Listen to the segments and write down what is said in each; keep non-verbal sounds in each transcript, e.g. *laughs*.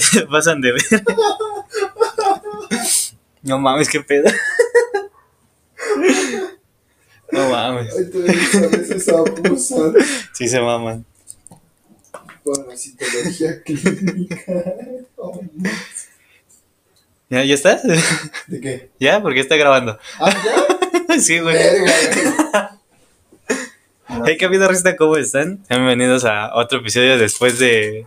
Se *laughs* pasan de ver. No mames, qué pedo. No mames. Sí se maman. Parasitología clínica. Oh. ¿Ya, ¿Ya estás? ¿De qué? ¿Ya? ¿Por qué está grabando? Ah, ya. *laughs* Sí, güey. Verga, güey. Hey, ¿qué vida rista? ¿Cómo están? Bienvenidos a otro episodio después de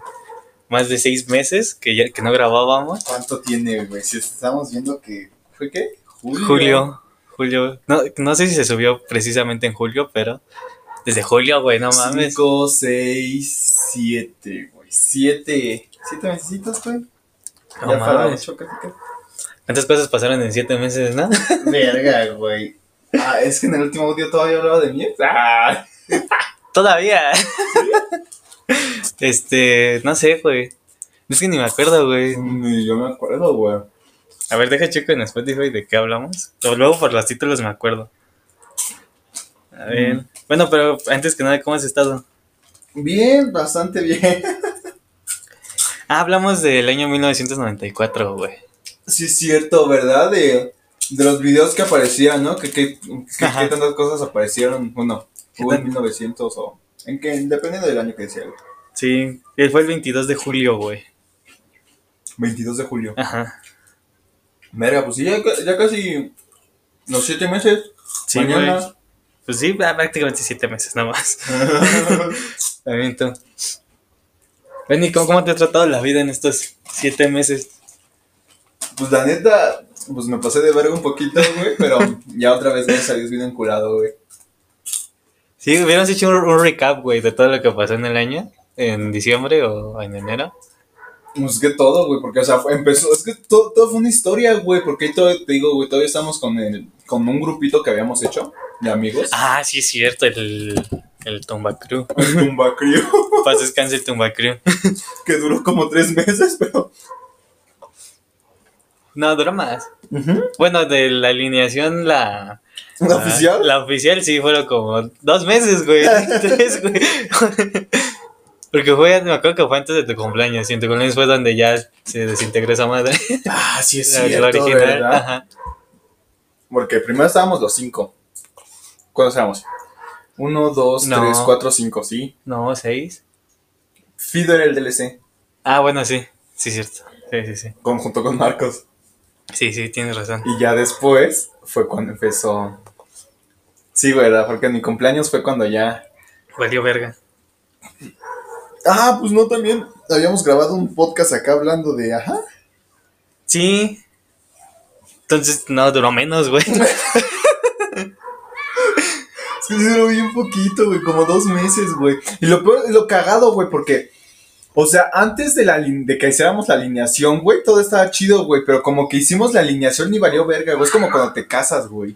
más de seis meses que, ya, que no grabábamos. ¿Cuánto tiene, güey? Si estamos viendo que. ¿Fue qué? Julio. Julio. Julio. No, no sé si se subió precisamente en julio, pero desde julio, güey, no mames. 5, 6, 7, güey. 7. 7 mesecitos, güey. No ya mames. 8, casi casi. ¿Cuántas cosas pasaron en siete meses, no? *laughs* Verga, güey. Ah, es que en el último audio todavía hablaba de mí. Ah. Todavía. Este, no sé, güey. Es que ni me acuerdo, güey. Ni yo me acuerdo, güey. A ver, deja checo en Spotify de qué hablamos. O luego por los títulos me acuerdo. A ver. Mm. Bueno, pero antes que nada, ¿cómo has estado? Bien, bastante bien. *laughs* Ah, hablamos del año 1994, güey. Sí, es cierto, ¿verdad? De, de los videos que aparecían, ¿no? Que, que, que, tantas cosas aparecieron. Bueno, ¿Qué hubo en tan- 1900 o. En que, dependiendo del año que decía, güey. Sí, eh, fue el 22 de julio, güey. 22 de julio. Ajá. Verga, pues sí, ya, ya casi los 7 meses. Sí, Mañana. güey. Pues sí, prácticamente siete meses nada más. También tú. Benny, ¿cómo, ¿cómo te ha tratado la vida en estos siete meses? pues la neta, pues me pasé de verga un poquito, güey. Pero ya otra vez, gracias a Dios, bien enculado, güey. Sí, hubiéramos hecho un, un recap, güey, de todo lo que pasó en el año, en diciembre o en enero. Pues que todo, güey, porque, o sea, fue- empezó, es que todo, todo fue una historia, güey, porque ahí todavía, te digo, güey, todavía estamos con el, con un grupito que habíamos hecho, de amigos. Ah, sí, es cierto, el, el Tumba Crew. *laughs* El Tumba Crew, Paz descanse el Tumba Crew. *laughs* que duró como tres meses, pero... No, duró más. Bueno, de la alineación, la... ¿La oficial? La oficial sí fueron como dos meses, güey. *laughs* *laughs* Tres, güey. Porque fue, me acuerdo que fue antes de tu cumpleaños. Y en tu cumpleaños fue donde ya se desintegró esa madre. Ah, sí, es La- *laughs* la cierto, original. ¿verdad? Ajá. Porque primero estábamos los cinco. ¿Cuántos éramos? Uno, dos, No. tres, cuatro, cinco, sí. No, seis. Fido era el DLC, Ah, bueno, sí. Sí, cierto. Sí, sí, sí. con, junto con Marcos. Sí, sí, tienes razón. Y ya después fue cuando empezó... Sí, güey, ¿verdad? Porque en mi cumpleaños fue cuando ya... Valió verga. Ah, pues no, también habíamos grabado un podcast acá hablando de... Ajá. Sí. Entonces, no, duró menos, güey. *laughs* Sí duró bien poquito, güey, como dos meses, güey. Y lo peor, lo cagado, güey, porque, o sea, antes de, la, de que hiciéramos la alineación, güey, todo estaba chido, güey, pero como que hicimos la alineación ni valió verga, güey. Es como cuando te casas, güey.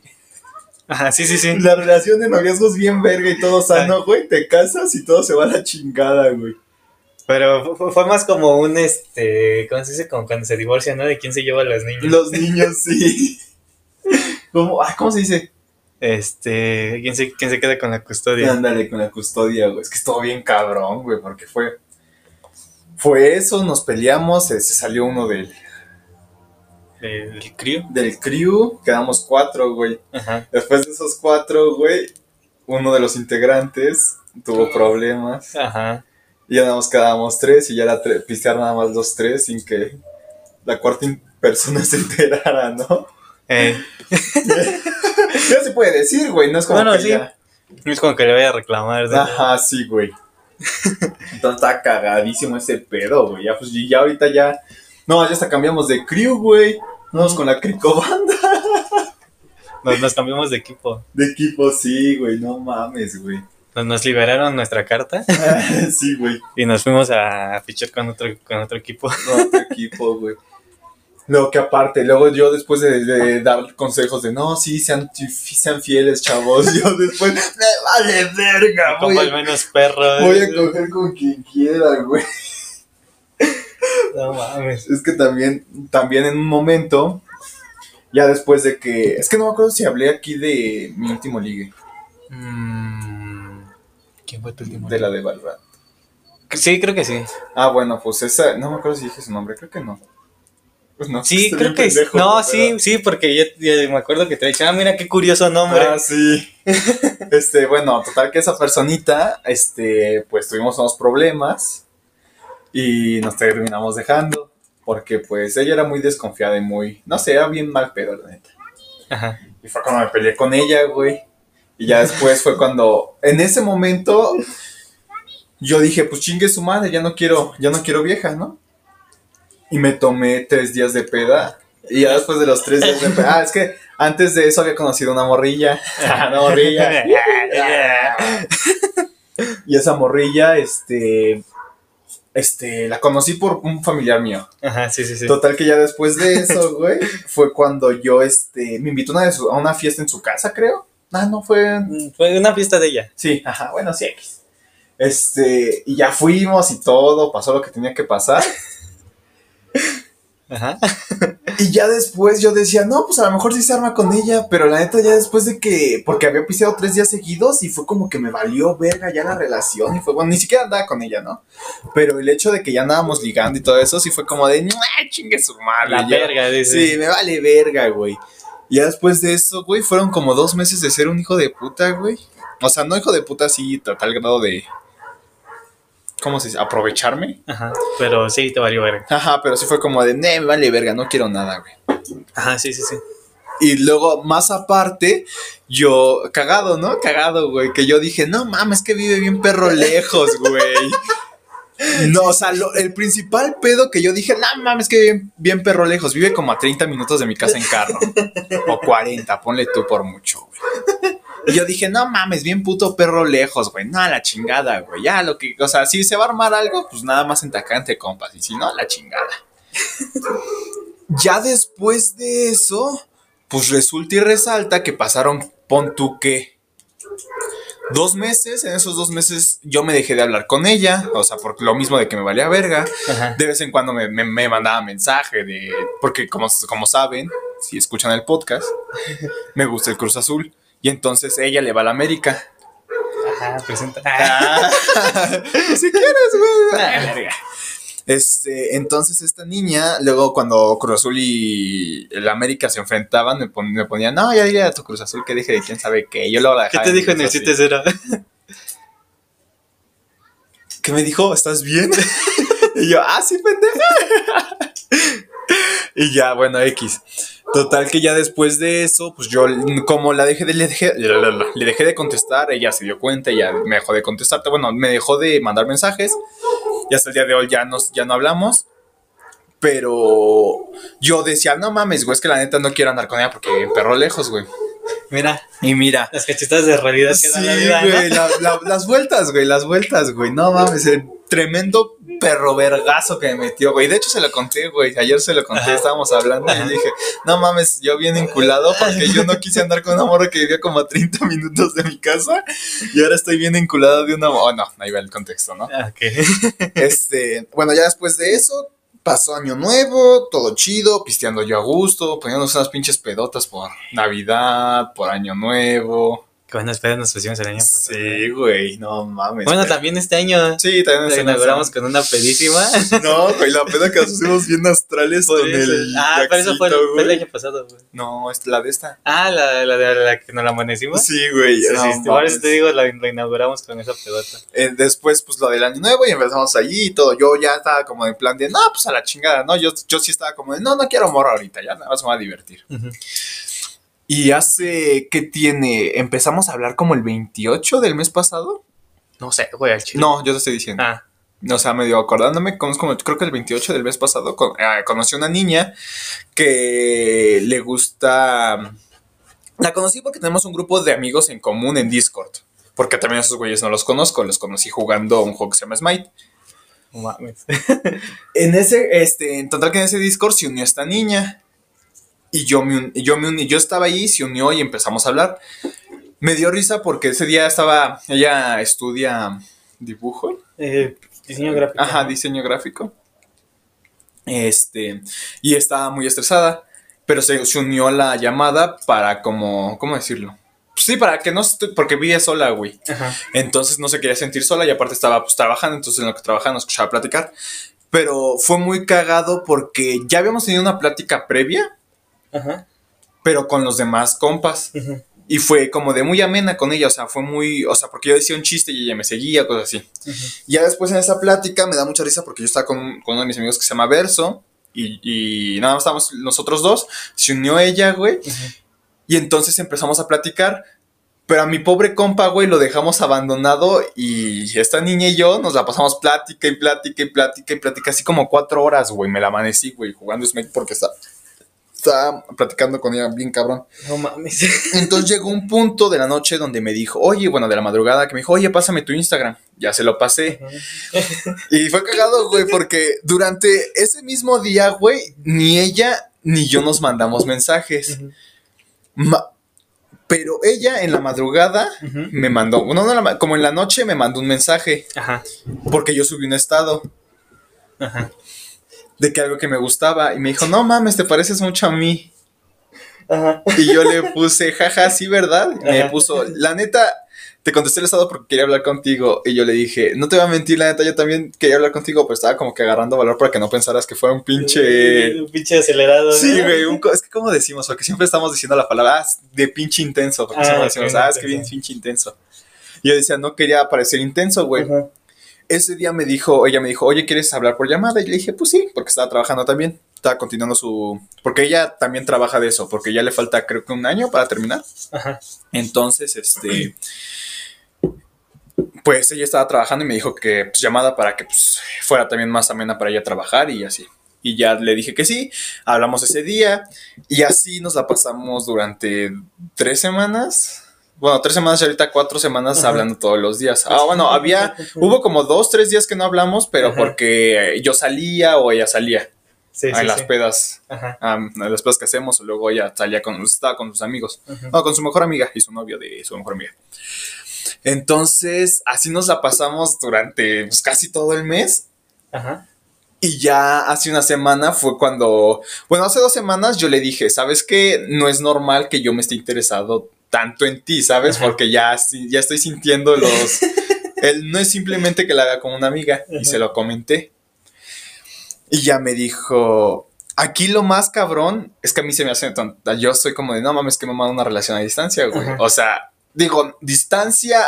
Ajá, sí, sí, sí. La relación de noviazgos bien verga y todo sano, güey, te casas y todo se va a la chingada, güey. Pero fu- fue más como un, este, ¿cómo se dice? Como cuando se divorcian, ¿no? De quién se lleva a los niños. Los niños, sí. *laughs* ¿Cómo, ah, ¿Cómo se dice? Este, ¿quién se, quién se queda con la custodia? Ándale con la custodia, güey. Es que estuvo bien cabrón, güey, porque fue. Fue eso, nos peleamos, eh, se salió uno del, El crío. del crew, quedamos cuatro, güey. Ajá. Después de esos cuatro, güey, uno de los integrantes tuvo problemas. Ajá. Y ya nada más quedábamos tres y ya era pistear nada más los tres sin que la cuarta persona *laughs* se enterara, ¿no? Eh, *laughs* Ya se puede decir, güey, no es como Bueno, que sí. ya- es como que le voy a reclamar. ¿no? Ajá, sí, güey. Entonces está cagadísimo ese pedo, güey. Ya, pues, y ya ahorita ya. No, ya hasta cambiamos de crew, güey. Vamos con la cricobanda *laughs* Nos, nos cambiamos de equipo. de equipo, sí, güey. No mames, güey. Nos, nos liberaron nuestra carta *laughs* sí, güey. y nos fuimos a fichar con otro, con otro equipo. No, otro equipo, güey. Luego que aparte, luego yo después de, de dar consejos de no, sí, sean, sean fieles, chavos. *laughs* Yo después, me vale verga, voy Como al a, menos perro. voy a coger con quien quiera, güey. *laughs* No mames. Es que también, también en un momento, ya después de que. Es que no me acuerdo si hablé aquí de mi último ligue, Mm, ¿Quién fue tu último? de la de Valorant. Sí, creo que sí. Ah, bueno, pues esa, no me acuerdo si dije su nombre, creo que no. Pues no. Sí, creo bien que pendejo, No, sí, sí, porque yo, yo me acuerdo que te dije, ah, mira qué curioso nombre. Ah, sí. *laughs* Este, bueno, total que esa personita, este, pues tuvimos unos problemas y nos terminamos dejando. Porque pues ella era muy desconfiada y muy, no sé, era bien mal pedo, la neta. Ajá. Y fue cuando me peleé con ella, güey. Y ya después fue cuando, en ese momento, yo dije, pues chingue su madre, ya no quiero, ya no quiero vieja, ¿no? Y me tomé tres días de peda. Y ya después de los tres días de peda, ah, es que antes de eso había conocido una morrilla. *laughs* una morrilla. *laughs* Y esa morrilla, este, este, la conocí por un familiar mío. Ajá, sí, sí, sí. Total que ya después de eso, *laughs* güey, fue cuando yo, este, me invitó una de su- a una fiesta en su casa, creo. Ah, no, fue... Mm, Fue una fiesta de ella. Sí, ajá, bueno, sí, X. Este, y ya fuimos y todo, pasó lo que tenía que pasar. Ajá. Y ya después yo decía, no, pues a lo mejor sí se arma con ella, pero la neta ya después de que, porque había piseado tres días seguidos y fue como que me valió verga ya la relación y fue, bueno, ni siquiera andaba con ella, ¿no? Pero el hecho de que ya andábamos ligando y todo eso sí fue como de, "Nah, chingue su madre. La ya". verga, dice. Sí, me vale verga, güey. Y ya después de eso, güey, fueron como dos meses de ser un hijo de puta, güey. O sea, no hijo de puta así a tal grado de... ¿Cómo se dice? Aprovecharme. Ajá. Pero sí, te valió verga. Ajá, pero sí fue como de, "Nee, me vale verga, no quiero nada, güey. Ajá, sí, sí, sí. Y luego, más aparte, yo, cagado, ¿no? Cagado, güey, que yo dije, no mames, que vive bien perro lejos, güey. No, o sea, lo- el principal pedo que yo dije, no mames, que vive bien, bien perro lejos. Vive como a 30 minutos de mi casa en carro. o 40, ponle tú por mucho, güey. Y yo dije, no mames, bien puto perro lejos, güey. No, a la chingada, güey. Ya lo que, o sea, si se va a armar algo, pues nada más en entre compas. Y si no, a la chingada. *laughs* ya después de eso, pues resulta y resalta que pasaron, pon tú que, dos meses. En esos dos meses yo me dejé de hablar con ella. O sea, por lo mismo de que me valía verga. Ajá. De vez en cuando me, me- me mandaba mensaje de. Porque, como, como saben, si escuchan el podcast, me gusta el Cruz Azul. Y entonces ella le va a la América. Ajá, presenta. Ah, *laughs* si quieres, güey. Ah, verga. Este, entonces esta niña, luego cuando Cruz Azul y el América se enfrentaban, me, pon- me ponía, no, ya dile a tu Cruz Azul que deje de quién sabe qué. Yo luego la ¿Qué dejaba te dijo en el así. 7-0? ¿Qué me dijo? ¿Estás bien? *laughs* y yo, ah, sí, pendeja. *laughs* y ya, bueno, X. Total que ya después de eso, pues yo, como la dejé de, le dejé, le dejé de contestar, ella se dio cuenta, ella me dejó de contestar, bueno, me dejó de mandar mensajes. Y hasta el día de hoy ya, nos, ya no hablamos. Pero yo decía, no mames, güey, es que la neta no quiero andar con ella porque perro lejos, güey. Mira, Y mira, las cachetas de realidad que Sí, da la vida, ¿no? güey, la- la- las vueltas, güey, las vueltas, güey. No mames, el tremendo perro vergazo que me metió, güey. De hecho, se lo conté, güey. Ayer se lo conté, estábamos hablando y dije, no mames, yo bien enculado porque yo no quise andar con una morra que vivía como a 30 minutos de mi casa y ahora estoy bien enculado de una. Oh, no, ahí va el contexto, ¿no? Ah, ok. *laughs* Este, bueno, ya después de eso, pasó año nuevo, todo chido, pisteando yo a gusto, poniéndonos unas pinches pedotas por Navidad, por año nuevo. Buenas pedas nos pusimos el año pasado. Sí, güey, no mames. Bueno, pero- también este año Sí, también la se inauguramos con una pedísima. *laughs* No, güey, la peda que nos hicimos bien astrales Por con eso. el. Ah, pero eso fue el, fue año pasado, güey. No, es la de esta. Ah, la, la de la que nos la amanecimos. Sí, güey. Sí, no sí, por mames. eso te digo, la, la inauguramos con esa pedota. Eh, después, pues lo del año nuevo y empezamos allí y todo. Yo ya estaba como en plan de, no, pues a la chingada, ¿no? Yo, yo sí estaba como de, no, no quiero morra ahorita, ya nada más me voy a divertir. Y hace, ¿qué tiene? Empezamos a hablar como el 28 del mes pasado. No sé, güey, al chile. No, yo te estoy diciendo. Ah, O sea, medio acordándome, como, como- creo que el 28 del mes pasado con- eh, conocí a una niña que le gusta... La conocí porque tenemos un grupo de amigos en común en Discord. Porque también a esos güeyes no los conozco, los conocí jugando un juego que se llama Smite. mames. En ese, este, en total que en ese Discord se unió esta niña. Y yo me, yo me yo estaba ahí, se unió y empezamos a hablar. Me dio risa porque ese día estaba, ella estudia dibujo. Eh, diseño gráfico. Ajá, diseño gráfico. Este, y estaba muy estresada, pero se, se unió a la llamada para como, ¿cómo decirlo? Sí, para que no... Porque vive sola, güey. Ajá. Entonces no se quería sentir sola y aparte estaba pues trabajando, entonces en lo que trabajaba nos escuchaba platicar. Pero fue muy cagado porque ya habíamos tenido una plática previa, Ajá. pero con los demás compas. Y fue como de muy amena con ella, o sea, fue muy, o sea, porque yo decía un chiste y ella me seguía, cosas así. Ujú. Ya después en esa plática me da mucha risa porque yo estaba con, con uno de mis amigos que se llama Verso y, y nada más estábamos nosotros dos, se unió ella, güey, Ujú. y entonces empezamos a platicar. Pero a mi pobre compa, güey, lo dejamos abandonado y esta niña y yo nos la pasamos plática y plática y plática y plática, así como cuatro horas, güey. Me la amanecí, güey, jugando Snake porque está, está platicando con ella bien cabrón. No mames. *laughs* Entonces llegó un punto de la noche donde me dijo, oye, bueno, de la madrugada, que me dijo, oye, pásame tu Instagram. Ya se lo pasé. Y fue cagado, güey, porque durante ese mismo día, güey, ni ella ni yo nos mandamos mensajes. Ma- pero ella en la madrugada me mandó, no, no, la como en la noche me mandó un mensaje, Ajá. porque yo subí un estado Ajá. De que algo que me gustaba y me dijo, no mames, te pareces mucho a mí. Ajá. Y yo le puse, jaja, sí, ¿verdad? Y me puso, la neta, te contesté el estado porque quería hablar contigo. Y yo le dije, no te voy a mentir, la neta, yo también quería hablar contigo, pero estaba como que agarrando valor para que no pensaras que fuera un pinche... Un pinche acelerado. Sí, ¿no? güey, un co- es que como decimos, porque siempre estamos diciendo la palabra ah, de pinche intenso, porque Ah, siempre decimos, ah, es que bien pinche intenso. Y yo decía, no quería parecer intenso, güey. Ajá. Ese día me dijo, ella me dijo, oye, ¿quieres hablar por llamada? Y le dije, pues sí, porque estaba trabajando también. Estaba continuando su... Porque ella también trabaja de eso, porque ya le falta creo que un año para terminar. Ajá. Entonces, este... Pues ella estaba trabajando y me dijo que pues, llamada para que pues, fuera también más amena para ella trabajar y así. Y ya le dije que sí, hablamos ese día y así nos la pasamos durante tres semanas. Bueno, tres semanas y ahorita cuatro semanas Ajá. hablando todos los días. Ah, bueno, había, hubo como dos, tres días que no hablamos, pero Ajá. porque yo salía o ella salía Sí, en sí, las sí. pedas, en las pedas que hacemos, o luego ella salía con, estaba con sus amigos. Ajá. No, con su mejor amiga y su novio de su mejor amiga. Entonces, así nos la pasamos durante pues, casi todo el mes. Ajá. Y ya hace una semana fue cuando, bueno, hace dos semanas yo le dije, ¿sabes qué? No es normal que yo me esté interesado tanto en ti, ¿sabes? Ajá. Porque ya, ya estoy sintiendo los... *laughs* Él no es simplemente que la haga como una amiga y se lo comenté. Y ya me dijo, aquí lo más cabrón es que a mí se me hace tonta. Yo soy como de, no mames, que me manda una relación a distancia, güey. Ajá. O sea, digo, distancia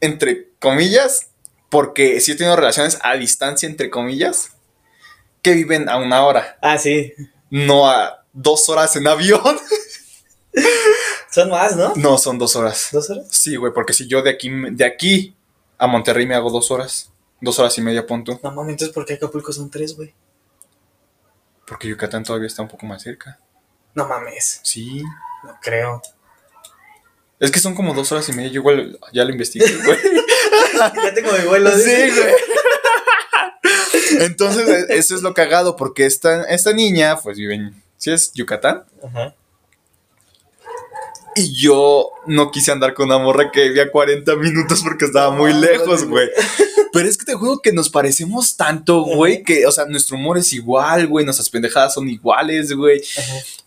entre comillas, porque sí he tenido relaciones a distancia entre comillas que viven a una hora, Ah, sí. no a dos horas en avión. *laughs* Son más, ¿no? No, son dos horas. ¿Dos horas? Sí, güey, porque si yo de aquí, de aquí a Monterrey me hago dos horas, dos horas y media, punto. No mames, entonces ¿por qué Acapulco son tres, güey? Porque Yucatán todavía está un poco más cerca. No mames. Sí. No creo. Es que son como dos horas y media. Yo igual ya lo investigué, *laughs* güey. ya tengo mi vuelo. Sí, güey. Entonces, e- eso es lo cagado, porque esta, esta niña, pues vive en. ¿Sí es Yucatán? Ajá. Y yo no quise andar con una morra que vivía 40 minutos porque estaba muy No, lejos, güey. Pero es que te juro que nos parecemos tanto, güey, que, o sea, nuestro humor es igual, güey, nuestras pendejadas son iguales, güey.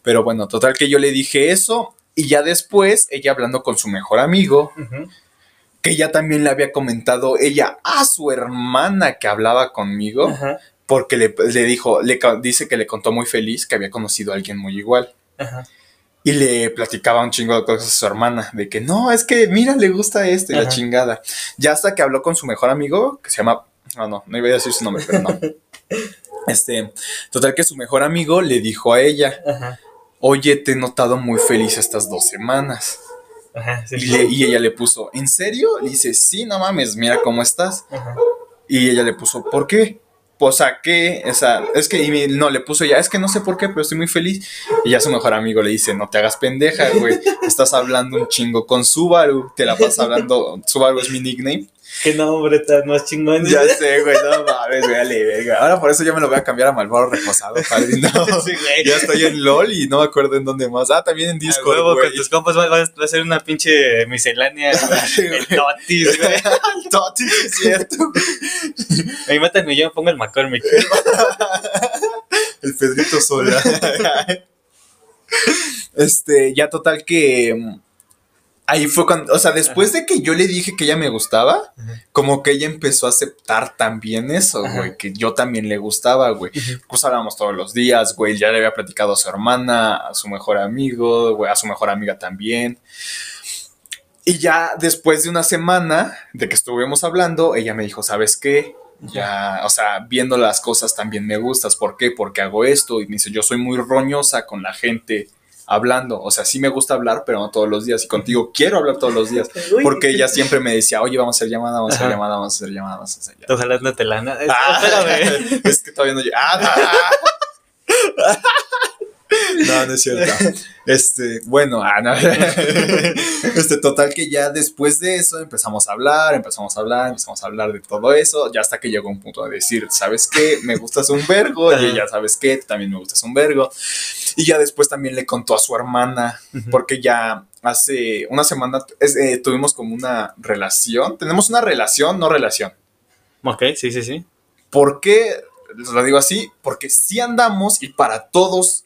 Pero bueno, total que yo le dije eso y ya después, ella hablando con su mejor amigo, que ella también le había comentado ella a su hermana que hablaba conmigo, porque le, le dijo, le dice que le contó muy feliz que había conocido a alguien muy igual. Ajá. Y le platicaba un chingo de cosas a su hermana, de que no, es que mira, le gusta esto y la Ajá. chingada. Ya hasta que habló con su mejor amigo, que se llama, no, no, no iba a decir su nombre, pero no. *laughs* Este, total que su mejor amigo le dijo a ella, Ajá. oye, te he notado muy feliz estas dos semanas. Ajá. Sí. Y, le- y ella le puso, ¿en serio? Le dice, sí, no mames, mira cómo estás. Ajá. Y ella le puso, ¿por qué? Pues a qué, o sea, es que, y no, le puso ya, es que no sé por qué, pero estoy muy feliz. Y ya su mejor amigo le dice, no te hagas pendeja, güey, estás hablando un chingo con Subaru, te la pasas hablando, Subaru es mi nickname. Qué nombre tan más chingón. Ya sé, güey, no mames, güey, verga. Ahora por eso ya me lo voy a cambiar a Malboro reposado. *laughs* Sí, güey. Ya estoy en LOL y no me acuerdo en dónde más. Ah, también en Discord, huevo, güey. con tus compas va, va- va a ser una pinche miscelánea. *laughs* güey. El totis, güey. *laughs* Toti, sí es cierto. Me matan y yo me pongo el McCormick. El Pedrito Sola. este, ya total que. Ahí fue cuando, o sea, después de que yo le dije que ella me gustaba, Ajá. como que ella empezó a aceptar también eso, Ajá. güey, que yo también le gustaba, güey. Pues hablábamos todos los días, güey, ya le había platicado a su hermana, a su mejor amigo, güey, a su mejor amiga también. Y ya después de una semana de que estuvimos hablando, ella me dijo, ¿sabes qué? Ya, o sea, viendo las cosas también me gustas. ¿Por qué? Porque hago esto. Y me dice, yo soy muy roñosa con la gente hablando. O sea, sí me gusta hablar, pero no todos los días. Y contigo *laughs* quiero hablar todos los días. Porque ella siempre me decía, oye, vamos a hacer llamada, vamos a hacer llamada, vamos a hacer llamada, vamos a hacer llamada. Hablando de telana. Es- Ah, *laughs* Espérame. *laughs* Es que todavía no llega. Ah, no, no es cierto. Este, bueno, ah, no. *laughs* Este, total que ya después de eso empezamos a hablar, empezamos a hablar, empezamos a hablar de todo eso, ya hasta que llegó un punto de decir, ¿sabes qué? Me gustas un vergo, y ella, ¿sabes qué? También me gustas un vergo. Y ya después también le contó a su hermana, porque ya hace una semana eh, tuvimos como una relación, tenemos una relación, no relación. Ok, sí, sí, sí. ¿Por qué lo digo así? Porque si andamos y para todos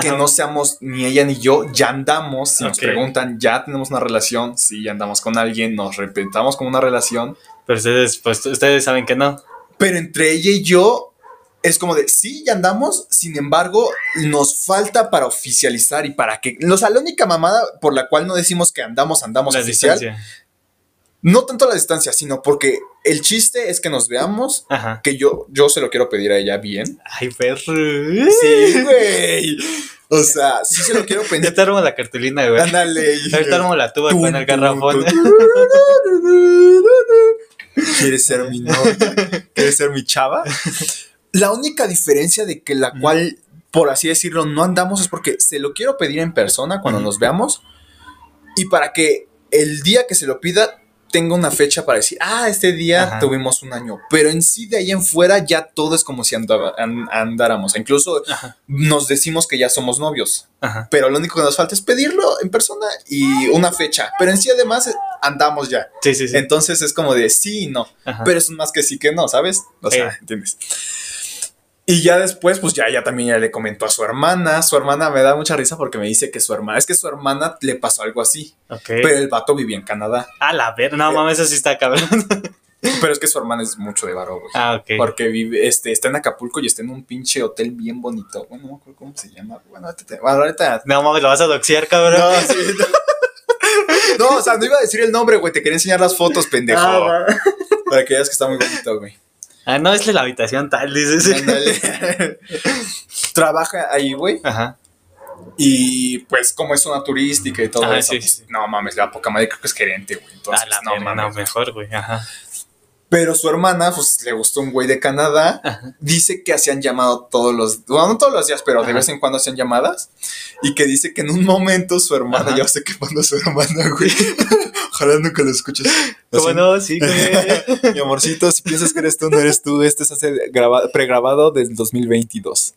que no seamos ni ella ni yo, ya andamos. Si nos preguntan, ya tenemos una relación, si ya andamos con alguien, nos repentamos como una relación. Pero ustedes, pues, ustedes saben que no. Pero entre ella y yo es como de, sí, ya andamos, sin embargo, nos falta para oficializar y para que... O sea, la única mamada por la cual no decimos que andamos, andamos La oficial, distancia. No tanto la distancia, sino porque el chiste es que nos veamos, Ajá. que yo, yo se lo quiero pedir a ella bien. Ay, perro. Sí, güey. O sea, sí se lo quiero Ya pedir. te armo la cartulina, güey. Ándale. Ahorita armo la tuba con el garrafón. ¿Quieres ser mi novia? ¿Quieres ser mi chava? La única diferencia de que la cual, por así decirlo, no andamos es porque se lo quiero pedir en persona cuando nos veamos y para que el día que se lo pida tenga una fecha para decir, ah, este día Ajá. tuvimos un año. Pero en sí, de ahí en fuera, ya todo es como si andaba- andáramos. Incluso Ajá. nos decimos que ya somos novios Ajá. pero lo único que nos falta es pedirlo en persona y una fecha. Pero en sí, además, eh, andamos ya. Sí, sí, sí. Entonces es como de sí y no. Pero es más que sí que no, ¿sabes? O sea, Eh. ¿entiendes? Y ya después, pues ya, ya también ya le comentó a su hermana. Su hermana me da mucha risa porque me dice que su hermana, es que su hermana le pasó algo así. ok. Pero el vato vivía en Canadá. A la ver, no mames, eso sí está cabrón. *laughs* Pero es que su hermana es mucho de varo, güey. ah, ok. Porque vive, este, está en Acapulco y está en un pinche hotel bien bonito. Bueno, no me acuerdo cómo se llama. Bueno, ahorita, bueno, ahorita No mames, lo vas a doxear, cabrón. No, sí, no. *laughs* No, o sea, no iba a decir el nombre, güey. Te quería enseñar las fotos, pendejo. Ah, para que veas que está muy bonito, güey. Ah, no, es la habitación tal, dices. *laughs* Trabaja ahí, güey. Ajá. Y pues, como es una turística y todo Ajá, eso, sí, pues, sí. no mames, la poca madre creo que es gerente, güey. Entonces, la no mames. no, mejor, güey. Ajá. Pero su hermana, pues le gustó un güey de Canadá. Ajá. Dice que hacían llamado todos los. Bueno, no todos los días, pero de vez en cuando hacían llamadas. Y que dice que en un momento su hermana, Ajá. ya sé qué su hermana, güey. *laughs* Ojalá nunca lo escuches. ¿Cómo no? Sí, güey. *laughs* Mi amorcito, si piensas que eres tú, no eres tú. Este es pregrabado del 2022.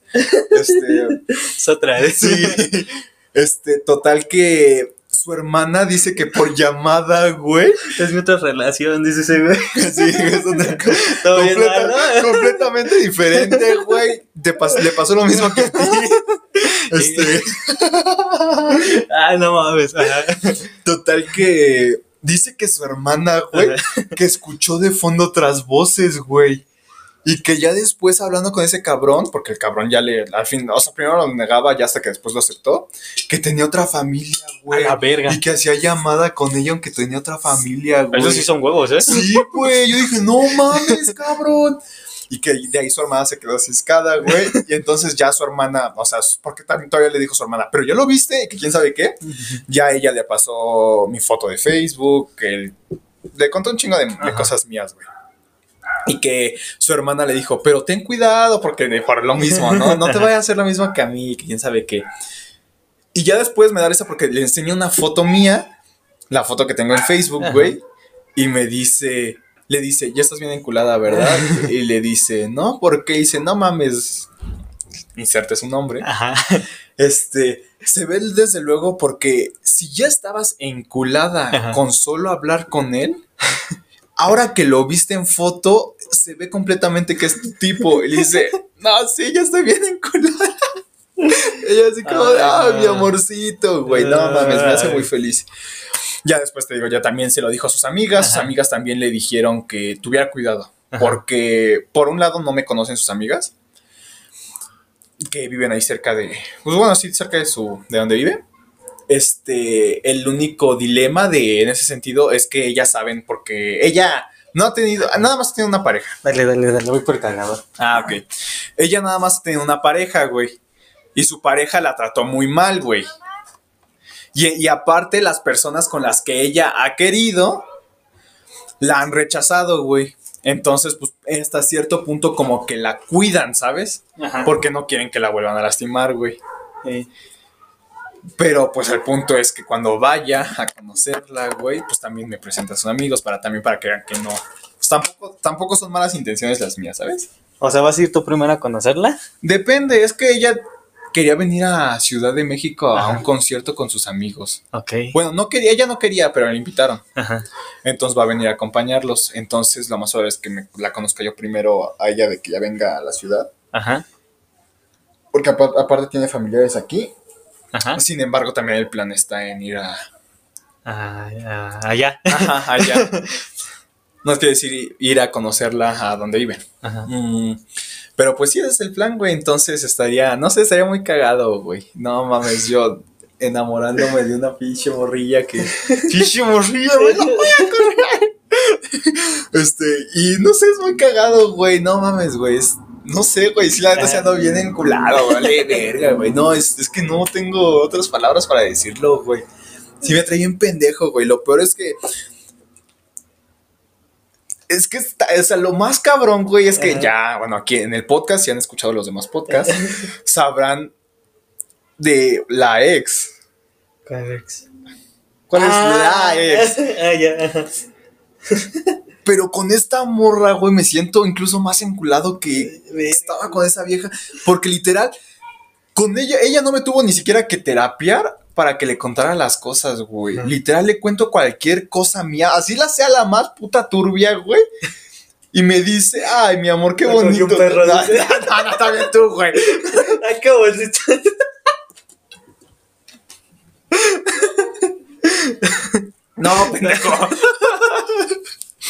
Este, *laughs* Es otra vez. sí. Este, total que su hermana dice que por llamada, güey. Es mi otra relación, dice ese güey. *laughs* Sí, es una *laughs* *laughs* completamente diferente, güey. Te pas- le pasó lo mismo que a ti. Este, Ah, no mames. Ajá. total que dice que su hermana, güey, que escuchó de fondo otras voces, güey. Y que ya después hablando con ese cabrón, porque el cabrón ya le, al fin, o sea, primero lo negaba ya hasta que después lo aceptó, que tenía otra familia, A güey. la verga. Y que hacía llamada con ella aunque tenía otra familia, güey. Esos sí son huevos, ¿eh? Sí, güey. Yo dije, no mames, cabrón. Y que de ahí su hermana se quedó ciscada, güey. Y entonces ya su hermana, o sea, porque también todavía le dijo a su hermana, pero ya lo viste, y que quién sabe qué. Ya ella le pasó mi foto de Facebook, que le contó un chingo de, de cosas mías, güey. Y que su hermana le dijo, pero ten cuidado, porque por lo mismo, ¿no? No te vaya a hacer lo mismo que a mí, que quién sabe qué. Y ya después me da esa porque le enseñé una foto mía, la foto que tengo en Facebook, güey, y me dice, le dice, ya estás bien enculada, ¿verdad? *laughs* y le dice, no, porque dice, no mames, inserte su nombre. Ajá. Este, se ve desde luego porque si ya estabas enculada Ajá. con solo hablar con él, ahora que lo viste en foto, se ve completamente que es tu tipo. Y le dice, *laughs* no, sí, ya estoy bien enculada. *laughs* Ella así como, ah, mi amorcito, güey. No mames, me hace muy feliz. Ya después te digo, ya también se lo dijo a sus amigas. Sus amigas también le dijeron que tuviera cuidado. Ajá. Porque, por un lado, no me conocen sus amigas. Que viven ahí cerca de. Pues bueno, sí, cerca de su. de donde vive. Este. El único dilema de. en ese sentido es que ellas saben porque ella no ha tenido. Nada más ha tenido una pareja. Dale, dale, dale, voy por el cargador. Ah, ok. Ella nada más ha tenido una pareja, güey. Y su pareja la trató muy mal, güey. Y, y aparte, las personas con las que ella ha querido la han rechazado, güey. Entonces, pues, hasta cierto punto, como que la cuidan, ¿sabes? Ajá. Porque no quieren que la vuelvan a lastimar, güey. Sí. Pero, pues, el punto es que cuando vaya a conocerla, güey, pues también me presenta a sus amigos para también para que vean que no. Pues tampoco, tampoco son malas intenciones las mías, ¿sabes? O sea, ¿vas a ir tú primero a conocerla? Depende, es que ella quería venir a Ciudad de México a Ajá. un concierto con sus amigos. Ok. Bueno, no quería, ella no quería, pero la invitaron. Ajá. Entonces va a venir a acompañarlos. Entonces lo más probable es que me, la conozca yo primero a ella de que ya venga a la ciudad. Ajá. Porque apa- aparte tiene familiares aquí. Ajá. Sin embargo, también el plan está en ir a... Ah, ah, allá. Ajá, allá. *laughs* No quiere decir ir a conocerla a donde viven. Ajá. Mm, pero pues sí, ese es el plan, güey. Entonces estaría, no sé, estaría muy cagado, güey. No mames, yo enamorándome de una pinche morrilla que. *laughs* Pinche morrilla, güey. no voy a correr. *laughs* Este, y no sé, es muy cagado, güey. No mames, güey. es- no sé, güey. Si la neta se ando bien enculado, vale, *laughs* verga, güey. No, es, es que no tengo otras palabras para decirlo, güey. Sí me traía en pendejo, güey. Lo peor es que es que está, o sea, lo más cabrón, güey, es que Ajá. ya, bueno, aquí en el podcast, si han escuchado los demás podcasts, *laughs* sabrán de la ex. ¿Cuál es la ex? *laughs* Ah, ya. Pero con esta morra, güey, me siento incluso más enculado que estaba con esa vieja. Porque literal, con ella, ella no me tuvo ni siquiera que terapiar para que le contara las cosas, güey. Literal, le cuento cualquier cosa mía, así la sea la más puta turbia, güey. Y me dice, ay, mi amor, qué Me bonito. un perro, no, dice. no, *laughs* no, no, está bien tú, güey. Ay, qué bonito. No, pendejo.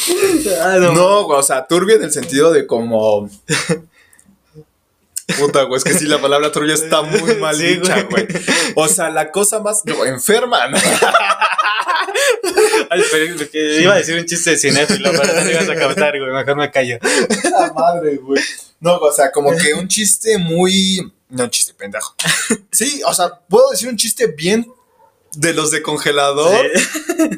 *laughs* Ah, no. No, güey, o sea, turbia en el sentido de como. *laughs* Puta, güey, es que sí, la palabra turbia está muy mal Sí, dicha, güey. güey. O sea, la cosa más. No, enferma, ¿no? *laughs* Ay, pero que iba a decir un chiste de cinéfilo, pero no lo ibas a captar, güey. Mejor me callo. La madre, güey. No, o sea, como que un chiste muy. No, un chiste pendejo. Sí, o sea, puedo decir un chiste bien de los de congelador.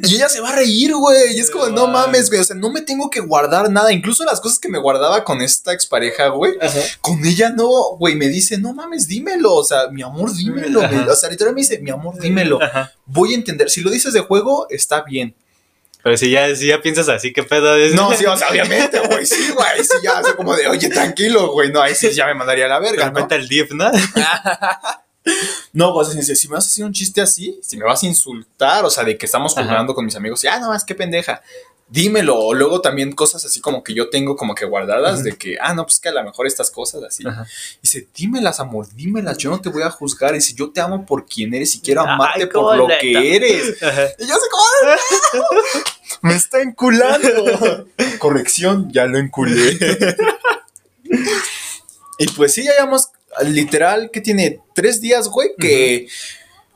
Y ella se va a reír, güey. Y es como, no mames, güey. O sea, no me tengo que guardar nada. Incluso las cosas que me guardaba con esta expareja, güey. Ajá. Con ella no, güey. Me dice, no mames, dímelo. O sea, mi amor, dímelo. Güey. O sea, literal me dice, mi amor, dímelo. Ajá. Voy a entender. Si lo dices de juego, está bien. Pero si ya, si ya piensas así, ¿qué pedo es? No, sí, o sea, obviamente, güey. Sí, güey. Sí, ya, o sea, como de, oye, tranquilo, güey. No, ahí sí ya me mandaría a la verga, Pero ¿no? cuenta el div, ¿no? *laughs* No, sea, si, me vas a hacer un chiste así, si me vas a insultar, o sea, de que estamos Ajá. jugando con mis amigos, ya, no más, qué pendeja. Dímelo, o luego también cosas así como que yo tengo como que guardadas de que, ah, no, pues que a lo mejor estas cosas así. Ajá. Dice, dímelas, amor, dímelas, yo no te voy a juzgar. Y si yo te amo por quien eres y quiero amarte cómo por lo neta. que eres. *laughs* Y yo sé como, *laughs* me está enculando. Corrección, ya lo enculé. *laughs* y pues sí, ya llevamos literal que tiene tres días, güey, que,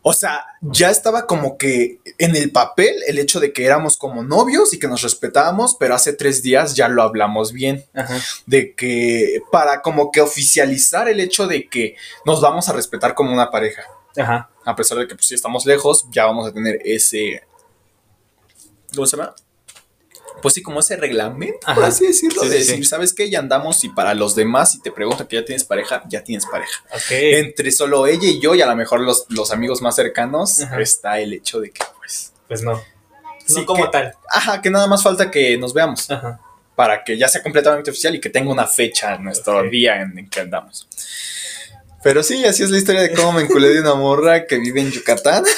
o sea, ya estaba como que en el papel el hecho de que éramos como novios y que nos respetábamos, pero hace tres días ya lo hablamos bien Ajá. de que para como que oficializar el hecho de que nos vamos a respetar como una pareja. Ajá. A pesar de que pues si estamos lejos, ya vamos a tener ese ¿cómo se llama? Pues sí, como ese reglamento, por así decirlo, Sí, de sí, sí. decir, ¿sabes qué? Ya andamos y para los demás, si te preguntan que ya tienes pareja, ya tienes pareja. Entre solo ella y yo, y a lo mejor los, los amigos más cercanos, Ajá. está el hecho de que, pues, Pues no. Sí, no como que- tal. ajá, que nada más falta que nos veamos. Ajá. para que ya sea completamente oficial y que tenga una fecha en nuestro día en, en que andamos. Pero sí, así es la historia de cómo me enculé de una morra que vive en Yucatán. *laughs*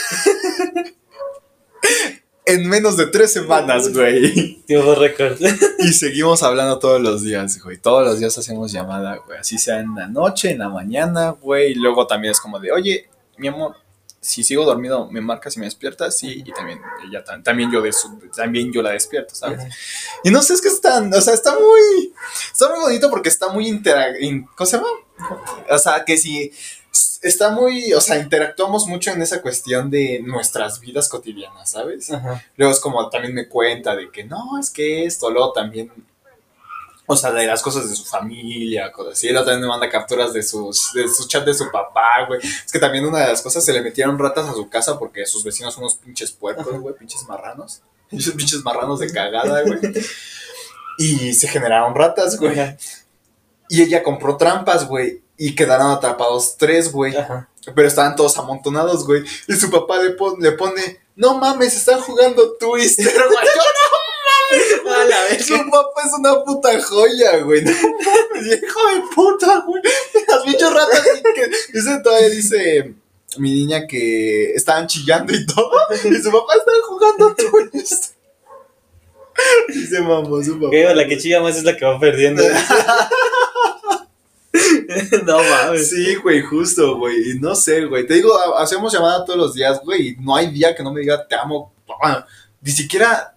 en menos de tres semanas, *laughs* güey. Tiempo récord. *laughs* Y seguimos hablando todos los días, güey. Todos los días hacemos llamada, güey. Así sea en la noche, en la mañana, güey. Y luego también es como de, oye, mi amor, si sigo dormido, me marcas y me despiertas. Sí, y también ella tam- también yo de su- también yo la despierto, ¿sabes? Ajá. Y no sé, es que están, o sea, está muy, está muy bonito porque está muy intera, in- ¿cómo se llama? O sea, que si está muy, o sea, interactuamos mucho en esa cuestión de nuestras vidas cotidianas, ¿sabes? Ajá. Luego es como también me cuenta de que no, es que esto, luego también, o sea, de las cosas de su familia, cosas así. Luego también me manda capturas de sus, de su chat de su papá, güey. Es que también una de las cosas se le metieron ratas a su casa porque sus vecinos son unos pinches puercos, güey, pinches marranos. *laughs* Pinches pinches marranos de cagada, *laughs* güey. Y se generaron ratas, güey. Y ella compró trampas, güey. Y quedaron atrapados tres, güey. Ajá. Pero estaban todos amontonados, güey. Y su papá le, pon- le pone, no mames, están jugando Twister, güey. *laughs* *laughs* A la vez. Su papá es una puta joya, güey. *laughs* No mames, hijo de puta, güey. Las bichos ratas que dice todavía dice mi niña que estaban chillando y todo. Y su papá está jugando Twister. Dice mamá, su papá. La que chilla más es la que va perdiendo. *laughs* no mames. Sí, güey, justo, güey. Y no sé, güey. Te digo, ha- hacemos llamada todos los días, güey. Y no hay día que no me diga te amo. Ah, Ni siquiera.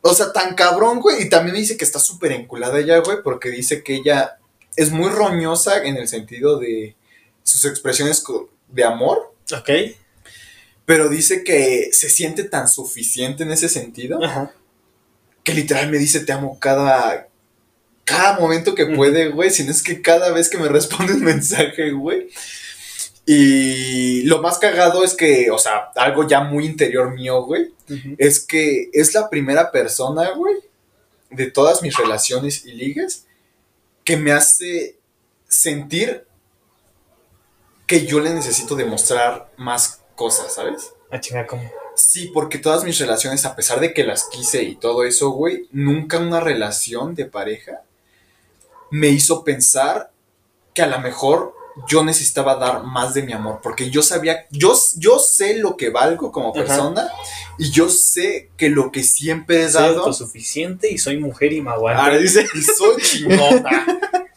O sea, tan cabrón, güey. Y también me dice que está súper enculada ella, güey. Porque dice que ella es muy roñosa en el sentido de sus expresiones de amor. Ok. Pero dice que se siente tan suficiente en ese sentido. Ajá. que literal me dice te amo cada cada momento que puede, güey, si no es que cada vez que me *laughs* responde un mensaje, güey. Y lo más cagado es que, o sea, algo ya muy interior mío, güey, es que es la primera persona, güey, de todas mis relaciones y ligues que me hace sentir que yo le necesito demostrar más cosas, ¿sabes? Ah, chinga, ¿cómo? Sí, porque todas mis relaciones, a pesar de que las quise y todo eso, güey, nunca una relación de pareja me hizo pensar que a lo mejor yo necesitaba dar más de mi amor, porque yo sabía, yo, yo sé lo que valgo como Ajá. persona y yo sé que lo que siempre he Soy dado, autosuficiente y soy mujer y me aguanto. ahora dice, y soy *laughs* chingona,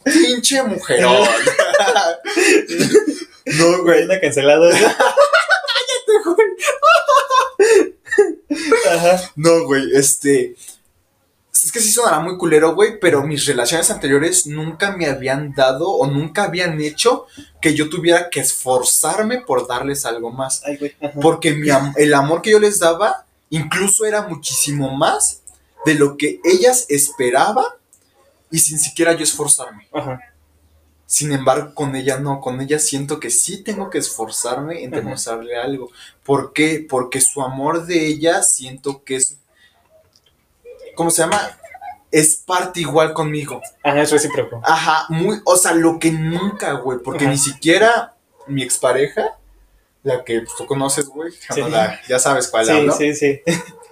pinche mujerón. *laughs* no, güey, Una cancelada. *laughs* Ajá. No, güey, este. Es que sí sonará muy culero, güey, pero mis relaciones anteriores nunca me habían dado o nunca habían hecho que yo tuviera que esforzarme por darles algo más. Ay, güey. Porque mi am- el amor que yo les daba incluso era muchísimo más de lo que ellas esperaban y sin siquiera yo esforzarme. Ajá. Sin embargo, con ella no, con ella siento que sí tengo que esforzarme en Ajá. demostrarle algo. ¿Por qué? Porque su amor de ella siento que es, ¿cómo se llama? Es parte igual conmigo. Ajá, es recíproco. Ajá, muy, o sea, lo que nunca, güey, porque Ajá. ni siquiera mi expareja, la que pues, tú conoces, güey, Sí. ya sabes cuál Sí, sí, sí.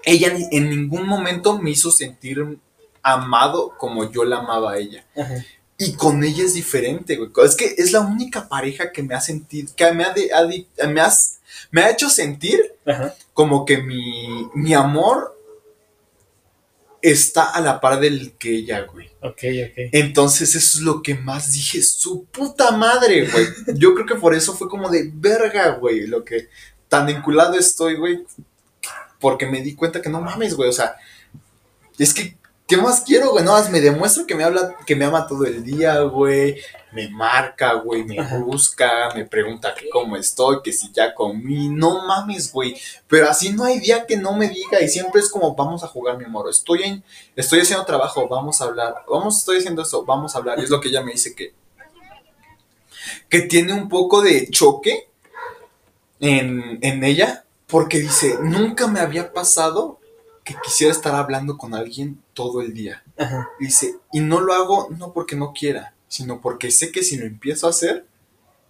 ella en ningún momento me hizo sentir amado como yo la amaba a ella. Ajá. Y con ella es diferente, güey. Es que es la única pareja que me ha sentido, que me ha, de- ha me has- me ha hecho sentir Ajá. como que mi, mi amor está a la par del que ella, güey. Ok, ok. Entonces eso es lo que más dije, su puta madre, güey. Yo creo que por eso fue como de verga, güey, lo que tan enculado estoy, güey. Porque me di cuenta que no mames, güey, o sea, es que ¿qué más quiero, güey? No, me demuestra que me habla, que me ama todo el día, güey. Me marca, güey, me busca, me pregunta que cómo estoy, que si ya comí. No mames, güey. Pero así no hay día que no me diga y siempre es como vamos a jugar, mi amor. Estoy en estoy haciendo trabajo, vamos a hablar, vamos, estoy haciendo eso, vamos a hablar. Y es lo que ella me dice que, que tiene un poco de choque en, en ella, porque dice, nunca me había pasado que quisiera estar hablando con alguien todo el día. Ajá. Dice, y no lo hago no porque no quiera, sino porque sé que si lo empiezo a hacer,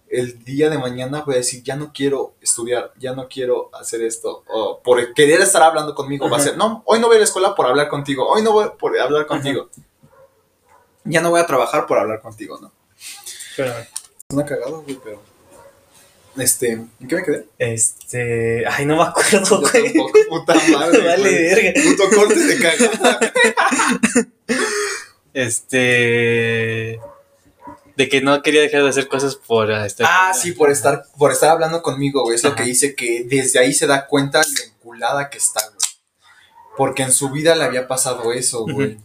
el día de mañana voy a decir, ya no quiero estudiar, ya no quiero hacer esto, o por querer estar hablando conmigo, va a ser, no, hoy no voy a la escuela por hablar contigo, hoy no voy por hablar contigo. Ya no voy a trabajar por hablar contigo, ¿no? Espérame. Es una cagada, güey, pero... Este, ¿en qué me quedé? Este. Ay, no me acuerdo, Yo güey. tampoco, puta madre. *laughs* Vale, verga. Puto corte de cagada. *laughs* Este. De que no quería dejar de hacer cosas por ah, estar. Ah, sí, por estar, por estar hablando conmigo, güey. Es lo que dice que desde ahí se da cuenta lo enculada que está, güey. Porque en su vida le había pasado eso, güey.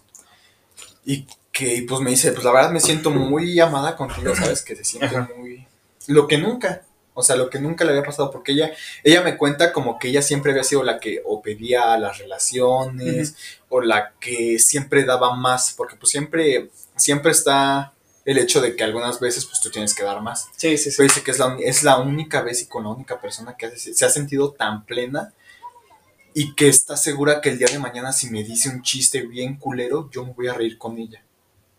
Y que pues me dice, pues la verdad me siento muy amada contigo, ¿sabes? Que se siente Ajá. muy... Lo que nunca, o sea, lo que nunca le había pasado, porque ella, ella me cuenta como que ella siempre había sido la que o pedía las relaciones, o la que siempre daba más, porque pues siempre, siempre está el hecho de que algunas veces pues tú tienes que dar más. Sí, sí, sí. Pero dice que es la, es la única vez y con la única persona que hace- se ha sentido tan plena y que está segura que el día de mañana si me dice un chiste bien culero, yo me voy a reír con ella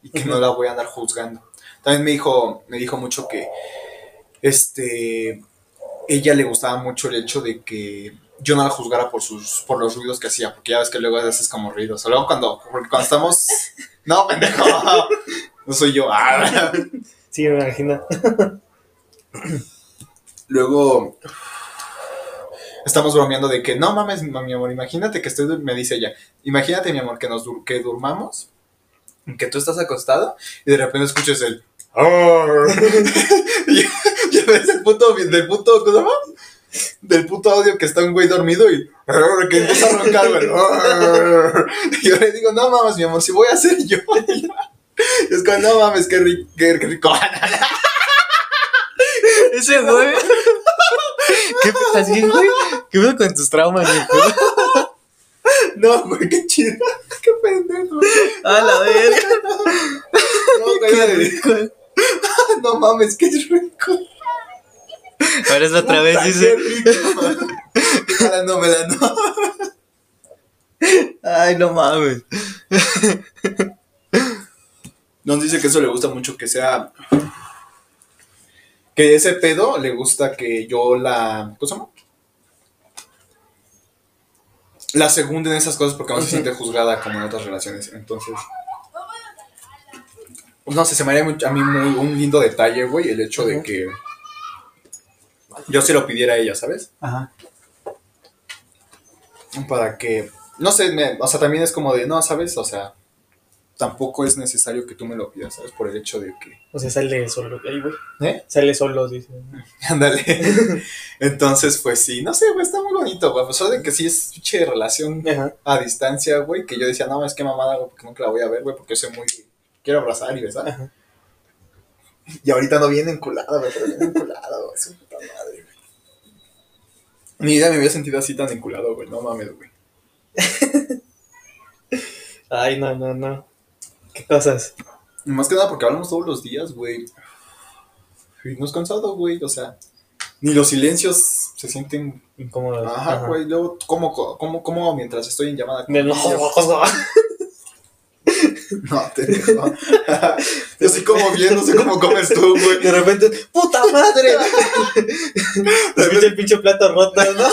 y que no la voy a andar juzgando. También me dijo, me dijo mucho que este ella le gustaba mucho el hecho de que yo no la juzgara por sus por los ruidos que hacía, porque ya ves que luego haces como ruidos. O luego cuando, cuando estamos no, pendejo. No soy yo. Ah. *laughs* Sí, me imagino. Luego estamos bromeando de que no mames, mi amor, imagínate que estoy, me dice ella, imagínate mi amor que nos que durmamos, que tú estás acostado y de repente escuches el *laughs* y, y ves el puto del puto ¿cómo se llama? Del puto audio que está un güey dormido y que empieza a roncar, güey. *laughs* Y yo le digo, no mames, mi amor, si voy a hacer yo. *laughs* Es como, no mames, qué rico, qué rico. *laughs* Ese güey. ¿Qué *laughs* estás bien, güey? ¿Qué pedo con tus traumas, güey? No, güey, qué chido. Qué pendejo. A la verga. No, güey, no mames, qué rico. Ahora es otra vez, dice. Qué rico. Jalándomela, no. Ay, no mames. Nos dice que eso le gusta mucho que sea. Que ese pedo le gusta que yo la. ¿Cómo se llama? La segunda en esas cosas porque no se siente juzgada como en otras relaciones. Entonces. pues no sé, se me haría mucho- a mí muy, un lindo detalle, güey, el hecho de que yo se lo pidiera a ella, ¿sabes? Ajá. Para que, no sé, me- o sea, también es como de, no, ¿sabes? O sea, tampoco es necesario que tú me lo pidas, ¿sabes? Por el hecho de que... O sea, sale solo. Ay, güey. ¿Eh? Sale solo, dice. *laughs* Ándale. *laughs* Entonces, pues sí, no sé, güey, está muy bonito, güey. Pues solo de que sí es pinche relación Ajá. a distancia, güey, que yo decía, no, es que mamada, güey, porque nunca la voy a ver, güey, porque soy muy... Quiero abrazar y besar. Ajá. Y ahorita no viene enculada, güey, pero viene enculada, güey, su puta madre, güey. Ni idea me había sentido así tan enculado, güey, no mames, güey. *laughs* Ay, no, no, no. ¿Qué cosas? Más que nada porque hablamos todos los días, güey. Y no es cansado, güey, o sea... Ni los silencios se sienten... Incómodas. Ajá, güey, luego, ¿cómo, cómo, cómo mientras estoy en llamada De no, ella? *laughs* No, te dejo. *laughs* Yo sí como bien, no sé cómo comes tú, güey. De repente, ¡puta madre! *laughs* Escucha el pinche plato roto, ¿no?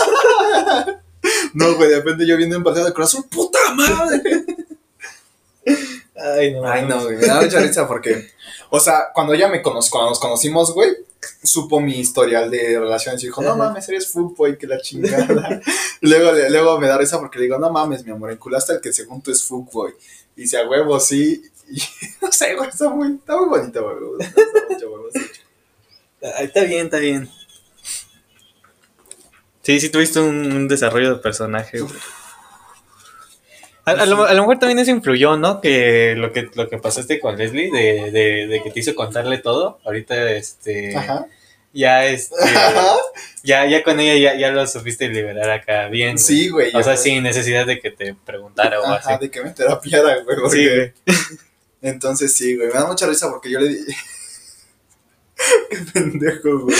No, güey, de repente yo viendo en paseo de corazón, ¡puta madre! Ay, no. Ay, no, güey, me da mucha risa porque, o sea, cuando ella me conoció, cuando nos conocimos, güey, supo mi historial de relaciones y dijo, no mames, eres fuckboy, que la chingada. *laughs* luego, le- luego me da risa porque le digo, no mames, mi amor, enculaste al que según tú es fuckboy. Y dice, a huevo, sí. *laughs* Y no sé, güey, está muy, está muy bonito, güey. está mucho, güey. Ay, está bien, está bien. Sí, sí tuviste un, un desarrollo de personaje. güey. A, a lo, a lo mejor también eso influyó, ¿no? Que lo que lo que pasaste con Leslie, de, de, de que te hizo contarle todo. Ahorita, este. Ajá. Ya, este. *laughs* Ajá. ya, ya con ella ya, ya lo supiste liberar acá bien. Sí, güey. O sea, sin necesidad de que te preguntara o Ajá, así. de que me terapiara, güey. Sí, güey. *laughs* Entonces sí, güey. Me da mucha risa porque yo le di. Qué *laughs* pendejo, güey.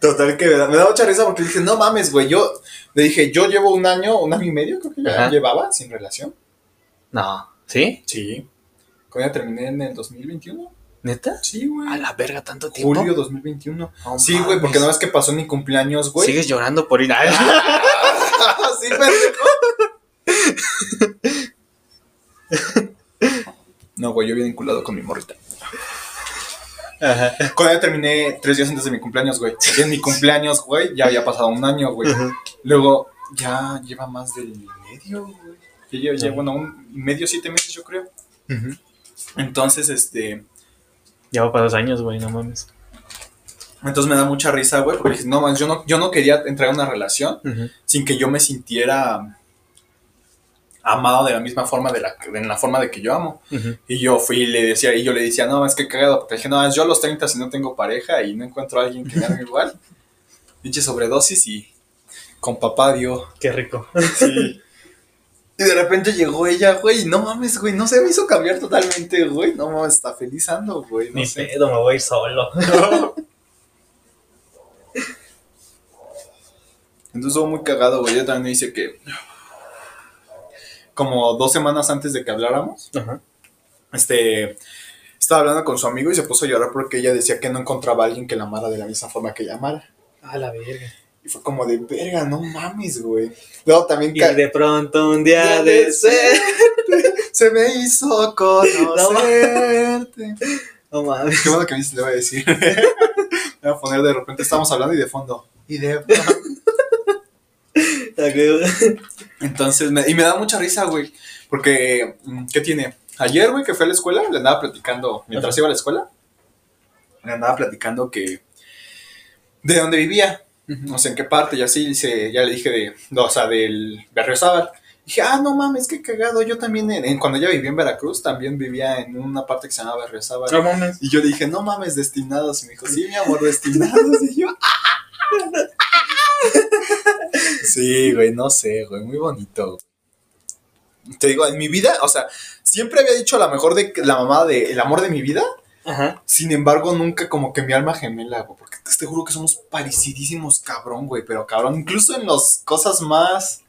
Total que me da, me da mucha risa porque dije, no mames, güey. Yo le dije, yo llevo un año, un año y medio, creo que ya llevaba sin relación. No. ¿Sí? Sí. Con ella terminé en el 2021. ¿Neta? Sí, güey. A la verga, tanto tiempo. Julio 2021. No sí, güey, porque no ves que pasó mi cumpleaños, güey. Sigues llorando por ir. *laughs* sí, pendejo. no, güey, yo bien vinculado con mi morrita. Ajá. Con ella terminé tres días antes de mi cumpleaños, güey. En mi cumpleaños, güey, ya había pasado un año, güey. Luego, ya lleva más del medio, güey. Lleva, ya, bueno, un medio, siete meses, yo creo. Entonces, este. Ya va para dos años, güey, no mames. Entonces me da mucha risa, güey, porque dije, no, man, yo no, yo no quería entrar en una relación sin que yo me sintiera amado de la misma forma, de la, de la forma de que yo amo. Y yo fui y le decía, y yo le decía, no, es que cagado, porque dije, no, yo a los 30 si no tengo pareja y no encuentro a alguien que me haga *laughs* igual. Pinche sobredosis y con papá dio. Qué rico. Sí. Y de repente llegó ella, güey, y no mames, güey, no se me hizo cambiar totalmente, güey, no mames, está feliz ando, güey, no Ni sé. pedo, me voy a ir solo. *laughs* Entonces estuvo muy cagado, güey, ella también me dice que como dos semanas antes de que habláramos, Ajá. este, estaba hablando con su amigo y se puso a llorar porque ella decía que no encontraba a alguien que la amara de la misma forma que ella amara. A la verga. Y fue como de, verga, no mames, güey. Luego también Y de pronto un día de ser. se me hizo conocerte. No mames. Qué bueno que me dices, le voy a decir. *laughs* Le voy a poner de repente, estamos hablando y de fondo. Y de. *laughs* Entonces, me- y me da mucha risa, güey. Porque, mm, ¿qué tiene? Ayer, güey, que fui a la escuela, le andaba platicando, mientras Ajá. iba a la escuela, le andaba platicando que. de dónde vivía, no sé en qué parte, y así, dice, ya le dije de. no, o sea, del Barrio Sábal. Dije, ah, no mames, qué cagado. Yo también, en, en- cuando ella vivía en Veracruz, también vivía en una parte que se llamaba Barrio Sábal. No mames. Y yo dije, no mames, destinados. Y me dijo, sí, mi amor, destinados. Y yo, "Ah". Sí, güey, no sé, güey, muy bonito. Te digo, en mi vida, o sea, siempre había dicho a lo mejor de que la mamá de el amor de mi vida. Ajá. Sin embargo, nunca como que mi alma gemela, güey. Porque te juro que somos parecidísimos, cabrón, güey. Pero cabrón, incluso en las cosas más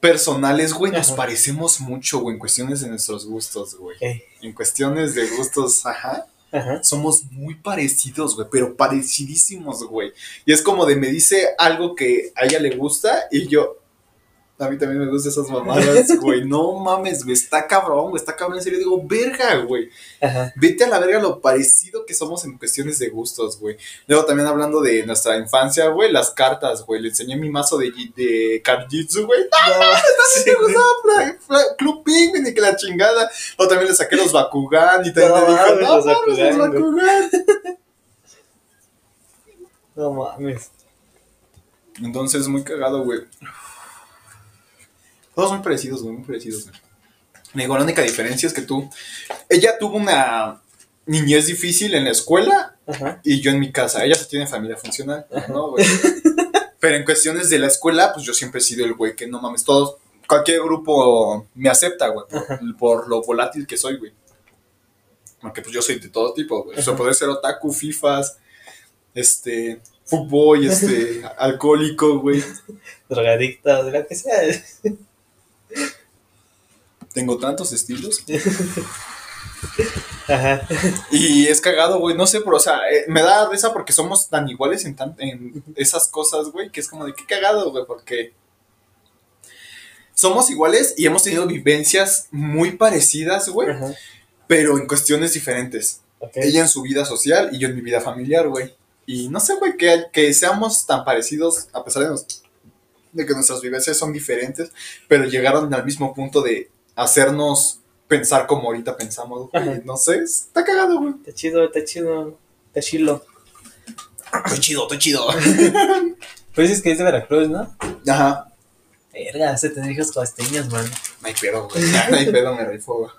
personales, güey, nos Ajá. parecemos mucho, güey, en cuestiones de nuestros gustos, güey. Ey. En cuestiones de gustos, ajá Ajá. somos muy parecidos, güey, pero parecidísimos, güey. Y es como de me dice algo que a ella le gusta y yo, a mí también me gustan esas mamadas, *laughs* güey. No mames, güey, está cabrón, güey, está cabrón. En serio, digo, verga, güey. Ajá. Vete a la verga lo parecido que somos en cuestiones de gustos, güey. Luego también hablando de nuestra infancia, güey, las cartas, güey. Le enseñé mi mazo de, de Cardjitsu, güey. Me gustaba Fla- Fla- Club Penguin y que la chingada. O también le saqué los Bakugan y también No le dijo, no los mames, los Bakugan. *laughs* No mames. Entonces, muy cagado, güey. Todos muy parecidos, güey, muy parecidos, güey. Le digo, la única diferencia es que tú. Ella tuvo una niñez difícil en la escuela Ajá. y yo en mi casa. Ella se tiene familia funcional, ¿no, güey? *laughs* Pero en cuestiones de la escuela, pues yo siempre he sido el güey que no mames, todos. Cualquier grupo me acepta, güey, por, por lo volátil que soy, güey. Porque pues yo soy de todo tipo, güey. O sea, poder ser otaku, fifas, este, fútbol, este, *laughs* alcohólico, güey. Drogadicta, de lo que sea. Tengo tantos estilos. *laughs* Ajá. Y es cagado, güey. No sé, pero, o sea, eh, me da risa porque somos tan iguales en, tan- en esas cosas, güey, que es como de qué cagado, güey, porque somos iguales y hemos tenido vivencias muy parecidas, güey, Ajá. pero en cuestiones diferentes. Ella en su vida social y yo en mi vida familiar, güey. Y no sé, güey, que, que seamos tan parecidos, a pesar de, nos- de que nuestras vivencias son diferentes, pero llegaron al mismo punto de hacernos pensar como ahorita pensamos, güey. No sé, está cagado, güey. Está chido, está chido. Está chilo. Estoy chido, estoy chido. *laughs* Pues es que es de Veracruz, ¿no? Ajá. Verga, hace tener hijos costeños, man. No hay pedo, güey. *laughs* No hay pedo, me rifo, güey.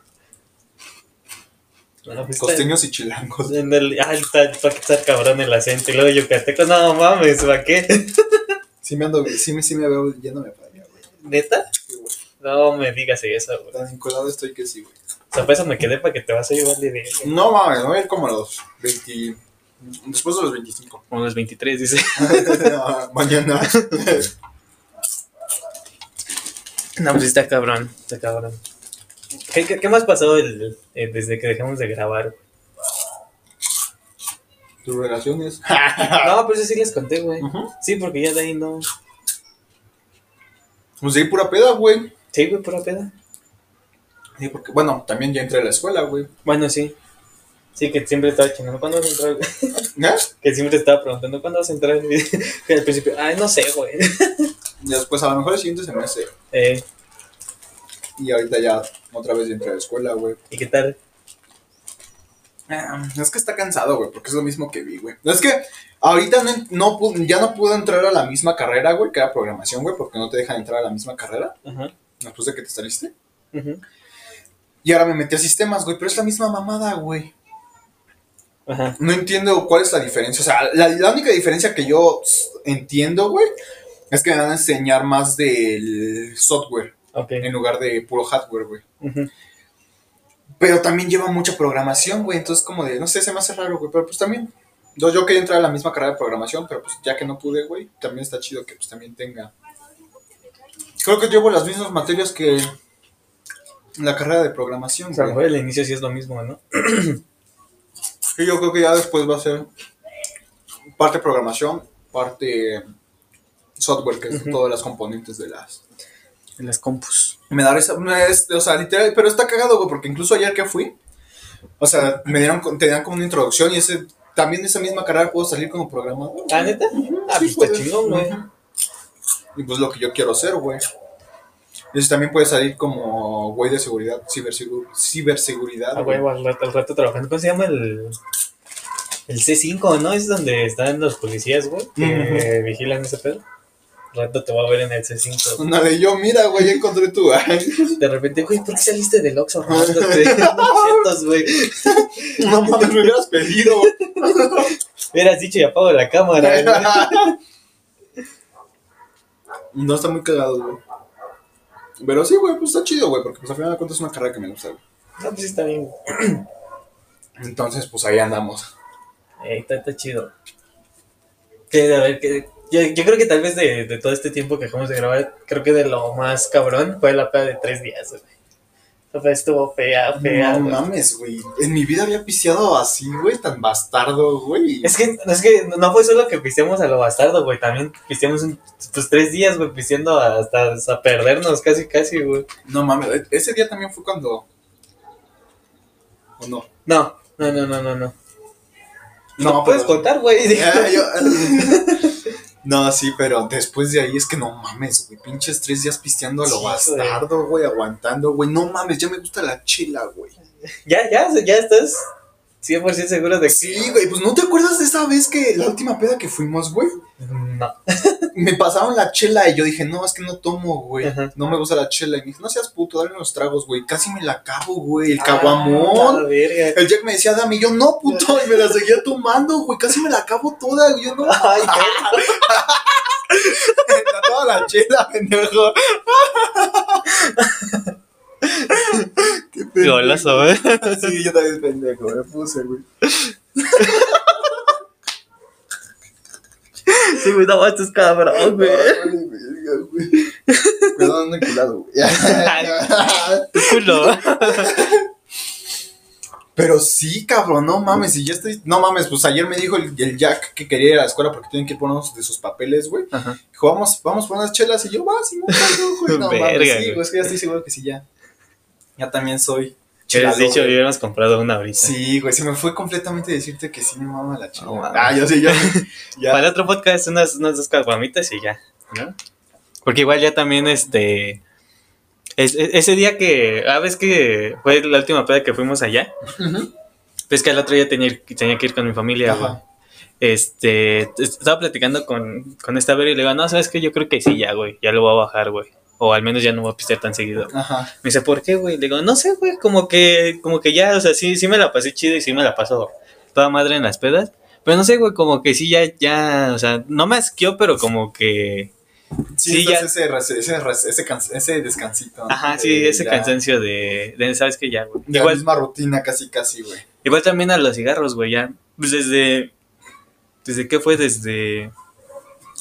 Bueno, pues está- Costeños y chilangos. En el, ah, está, para que estar cabrón el acento. Y luego yucateco, no mames, ¿para qué? *laughs* Sí me ando, sí me, sí me veo yéndome para allá, güey. ¿Neta? Sí, güey. No me digas eso, güey. Tan vinculado estoy que sí, güey. O sea, pues eso me quedé para que te vas a llevar de verga. No mames, me voy a ir como a los 20. Después de los 25. Como los 23, dice. *laughs* Mañana. No, pues está cabrón, está cabrón. ¿Qué, qué, qué más pasó el- el- desde que dejamos de grabar? Tus relaciones. *laughs* No, pero eso sí les conté, güey. Ujú. Sí, porque ya de ahí no. Pues ahí pura peda, güey. Sí, güey, pura peda. Sí, porque, bueno, también ya entré a la escuela, güey. Bueno, sí. Sí, que siempre estaba chingando, ¿cuándo vas a entrar? ¿Eh? *laughs* Que siempre estaba preguntando, ¿cuándo vas a entrar? *laughs* Y al principio, ay, no sé, güey. Y después a lo mejor el siguiente semestre. Eh, Y ahorita ya otra vez entré a la escuela, güey. ¿Y qué tal? Ah, Es que está cansado, güey, porque es lo mismo que vi, güey. Es que ahorita no, ya no pude entrar a la misma carrera, güey, que era programación, güey, porque no te dejan entrar a la misma carrera Ajá. después de que te saliste. Y ahora me metí a sistemas, güey, pero es la misma mamada, güey. Ajá. No entiendo cuál es la diferencia. O sea, la, la única diferencia que yo entiendo, güey, es que me van a enseñar más del software Ok. en lugar de puro hardware, güey. Pero también lleva mucha programación, güey. Entonces, como de, no sé, se me hace raro, güey. Pero pues también. Yo, yo quería entrar a la misma carrera de programación, pero pues ya que no pude, güey, también está chido que pues también tenga. Creo que llevo las mismas materias que la carrera de programación, O sea, güey. al inicio sí es lo mismo, ¿no? *clears throat* Y yo creo que ya después va a ser parte programación, parte software, que es Ujú. todas las componentes de las. En las compus. Me da es- o sea, literal, pero está cagado, güey, porque incluso ayer que fui, o sea, me dieron, te dan como una introducción y ese, también de esa misma carrera puedo salir como programador. ¿Ah, neta? Ah, Sí, pues está chingón, güey. Y pues lo que yo quiero hacer, güey. Y eso también puede salir como güey de seguridad, cibersegu- ciberseguridad. Ah, güey. al rato, al rato trabajando. ¿Cómo se llama el. El C5, ¿no? Es donde están los policías, güey, que vigilan ese pedo. Rato te va a ver en el C5. güey. Una de yo, mira, güey, ya encontré tu. *laughs* De repente, güey, ¿por qué saliste del Oxxo robándote chetos, güey? *laughs* no mames, me hubieras pedido. *laughs* Hubieras dicho y apago la cámara, güey. No está muy cagado, güey. Pero sí, güey, pues está chido, güey, porque pues al final de cuentas es una carrera que me gusta, güey. No, pues sí está bien. güey. *clears throat* Entonces, pues ahí andamos. Eh, está, está chido. Que, a ver, que. Yo, yo creo que tal vez de, de todo este tiempo que dejamos de grabar, creo que de lo más cabrón fue la peda de tres días, güey. La peda estuvo fea, fea. no güey. mames, güey. En mi vida había pisteado así, güey, tan bastardo, güey. Es que, es que no fue solo que pisteamos a lo bastardo, güey. También pisteamos un- pues tres días, güey, pisteando hasta, hasta perdernos casi, casi, güey. No mames, e- ese día también fue cuando. ¿O no? No, no, no, no, no, no. No, No puedes pero- contar, güey. Ah, yo- *laughs* *laughs* No, sí, pero después de ahí es que no mames, güey. Pinches tres días pisteando a lo Sí, bastardo, güey, aguantando, güey. No mames, ya me gusta la chela, güey. Ya, ya, ya estás 100% seguro de que. Sí, güey, pues ¿no te acuerdas de esa vez que la última peda que fuimos, güey? No. *laughs* Me pasaron la chela y yo dije, no, es que no tomo, güey. Ajá. No me gusta la chela. Y me dijo, no seas puto, dale unos tragos, güey. Casi me la acabo, güey. El Ah, caguamón. la. El Jack me decía, dame, y yo no, puto. *laughs* Y me la seguía tomando, güey. Casi me la acabo toda, güey. Yo no. *laughs* Ay, toda la chela, pendejo. Qué pendejo. Golazo, güey. Sí, yo también pendejo, me puse, güey. Sí, güey, no, esto es cabrón, güey. Perdón, no he culado, güey. *laughs* *laughs* Culo. Pero sí, cabrón, no mames, y ya estoy. No mames, pues ayer me dijo el, el Jack que quería ir a la escuela porque tienen que poner unos de sus papeles, güey. Dijo, vamos, vamos por unas chelas. Y yo, va, sí, no, no, güey. No Verga, mames, sí, güey, es que ya estoy seguro que sí, ya. Ya también soy. ¿Qué hubieras dicho? güey. Hubiéramos comprado una ahorita. Sí, güey, se me fue completamente decirte que sí me mama la chela. No ah, yo sí, ya. *laughs* ya. Para el otro podcast, unas, unas dos caguamitas y ya, ¿no? Porque igual ya también, este... es- es- ese día que... Ah, ves que fue la última peda que fuimos allá. Ujú. Ves que al otro día tenía, tenía que ir con mi familia, güey. Este... Estaba platicando con, con esta Vera y le digo, no, ¿sabes qué? Yo creo que sí, ya, güey. Ya lo voy a bajar, güey. O al menos ya no voy a pistear tan seguido. Ajá. Me dice, ¿por qué, güey? Le digo, no sé, güey, como que, como que ya, o sea, sí, sí me la pasé chido y sí me la paso toda madre en las pedas. Pero no sé, güey, como que sí ya, ya, o sea, no me asqueó, pero como que, Sí, Sí, ya. ese, ese, ese, ese, descansito. ¿no? ajá, sí, De ese cansancio de, de, ¿sabes qué? Ya, güey. de la Igual, misma rutina, casi, casi, güey. igual también a los cigarros, güey, ya, pues desde, ¿desde qué fue? Desde,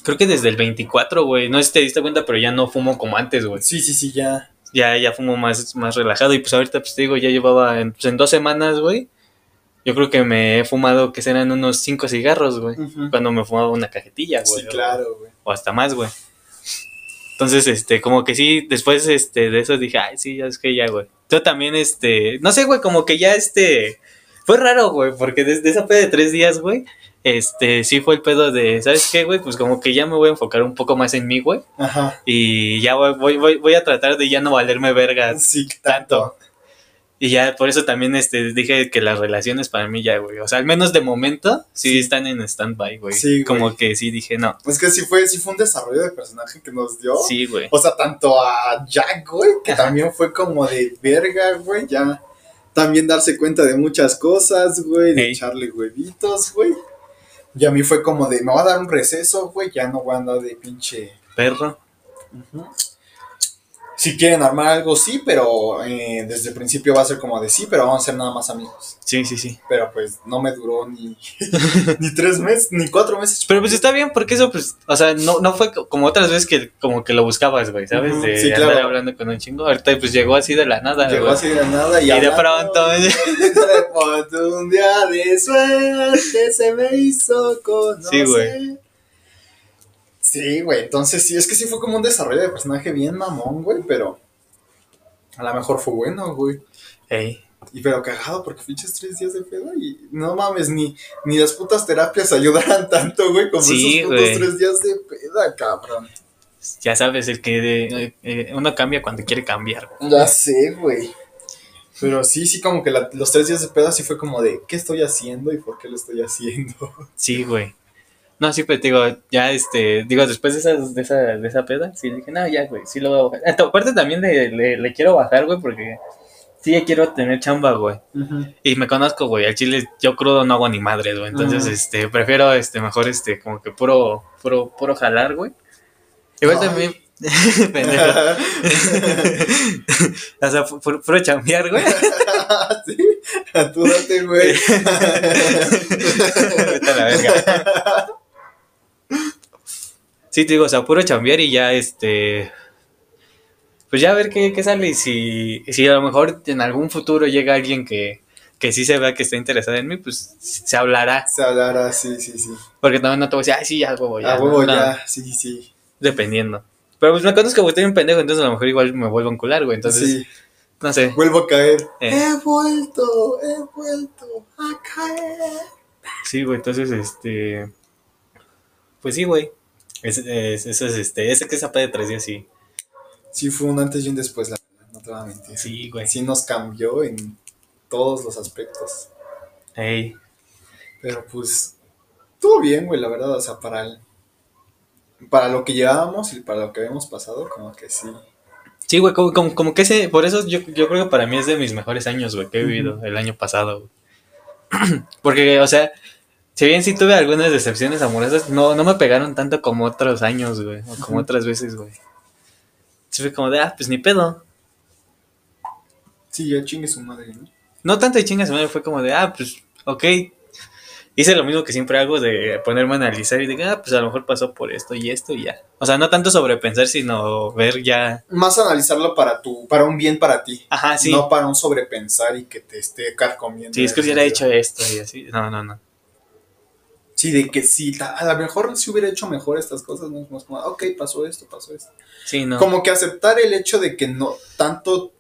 creo que desde el 24, güey, no sé si te diste cuenta, pero ya no fumo como antes, güey. Sí, sí, sí, ya. ya, ya fumo más, más relajado. Y pues ahorita, pues te digo, ya llevaba en, pues, en dos semanas, güey. Yo creo que me he fumado que serán unos cinco cigarros, güey. Cuando me fumaba una cajetilla, güey. Sí, o- claro, güey. O hasta más, güey. Entonces, este, como que sí, después este, de eso dije, ay, sí, ya es que ya, güey. Yo también, este, no sé, güey, como que ya, este, Fue raro, güey, porque desde esa peda de tres días, güey, este, sí fue el pedo de, ¿sabes qué, güey? Pues como que ya me voy a enfocar un poco más en mí, güey. Ajá. Y ya voy, voy, voy, voy a tratar de ya no valerme vergas Sí, tanto. Y ya por eso también este, dije que las relaciones para mí ya, güey. O sea, al menos de momento sí, Sí. están en stand-by, güey. Sí, güey. Como que sí dije, no. Es que sí fue, sí fue un desarrollo de personaje que nos dio. Sí, güey. O sea, tanto a Jack, güey, que Ajá. también fue como de verga, güey, ya. También darse cuenta de muchas cosas, güey, de echarle huevitos, güey. Y a mí fue como de, me va a dar un receso, güey, ya no voy a andar de pinche. Perro. Si quieren armar algo, sí, pero eh, desde el principio va a ser como de sí, pero vamos a ser nada más amigos. Sí, sí, sí. Pero pues no me duró ni, *laughs* ni tres meses, ni cuatro meses. Pero pues está bien, porque eso, pues, o sea, no, no fue co- como otras veces que como que lo buscabas, güey, ¿sabes? De sí, andar claro. hablando con un chingo. Ahorita pues llegó así de la nada, Llegó güey. así de nada y, Y de pronto- *laughs* de pronto un día de suerte se me hizo conocer. Sí, güey. Sí, güey. Entonces sí, es que sí fue como un desarrollo de personaje bien mamón, güey, pero a lo mejor fue bueno, güey. Ey. Y pero cagado porque pinches tres días de pedo y no mames, ni, ni las putas terapias *laughs* ayudaran tanto, güey, como Sí, esos putos tres días de peda, cabrón. Ya sabes, el que de- eh, uno cambia cuando quiere cambiar, güey. Ya sé, güey. Pero sí, sí, como que la- los tres días de peda sí fue como de, ¿qué estoy haciendo y por qué lo estoy haciendo? *laughs* Sí, güey. No, sí, te digo, ya este, digo, después de esa, de esa, de esa peda, sí dije, no, ya, güey, sí lo voy a bajar. Ah, Aparte también le, le, le quiero bajar, güey, porque sí quiero tener chamba, güey. Y me conozco, güey, al chile yo crudo no hago ni madres, güey. Entonces, este, prefiero, este, mejor, este, como que puro, puro, puro jalar, güey. Igual Ay. también, *laughs* pendejo. *laughs* o sea, pu- puro, puro chambear, güey. *laughs* sí, güey. Vete a la verga. Sí, te digo, o sea, puro chambear y ya, este. Pues ya a ver qué, qué sale y si, si a lo mejor en algún futuro llega alguien que, que sí se vea que está interesado en mí, pues se hablará. Se hablará, sí, sí, sí. Porque también no te voy a decir, ay, sí, ya, huevo, ya. A huevo No, ya, sí, sí. Dependiendo. Pero pues me conozco, güey, estoy un pendejo, entonces a lo mejor igual me vuelvo a encular, güey. Entonces, sí, no sé. vuelvo a caer. Eh. He vuelto, he vuelto a caer. Sí, güey, entonces, este. Pues sí, güey. Es, es- es, este. Ese que de tres días, sí. Sí, fue un antes y un después, la verdad, no te voy a mentir. Sí, güey. Sí nos cambió en todos los aspectos. Ey. Pero pues, estuvo bien, güey, la verdad, o sea, para el- para lo que llevábamos y para lo que habíamos pasado, como que sí. Sí, güey, como, como, como que ese. Por eso yo, yo creo que para mí es de mis mejores años, güey, que he vivido el año pasado, güey. *clears throat* Porque, o sea. Si bien sí tuve algunas decepciones amorosas, no, no me pegaron tanto como otros años, güey. O como otras veces, güey. Sí fue como de, ah, pues ni pedo. Sí, ya chingue su madre, ¿no? No tanto de chingas, madre, fue como de, ah, pues, ok. Hice lo mismo que siempre hago de ponerme a analizar y de, ah, pues a lo mejor pasó por esto y esto y ya. O sea, no tanto sobrepensar, sino ver ya. Más analizarlo para tu, para un bien para ti. Ajá, sí. No para un sobrepensar y que te esté carcomiendo. sí, es que hubiera hecho esto y así. No, no, no. Sí, de que sí, a lo mejor si hubiera hecho mejor estas cosas, no es más como, ok, pasó esto, pasó esto. Sí, no. Como que aceptar el hecho de que no, tanto,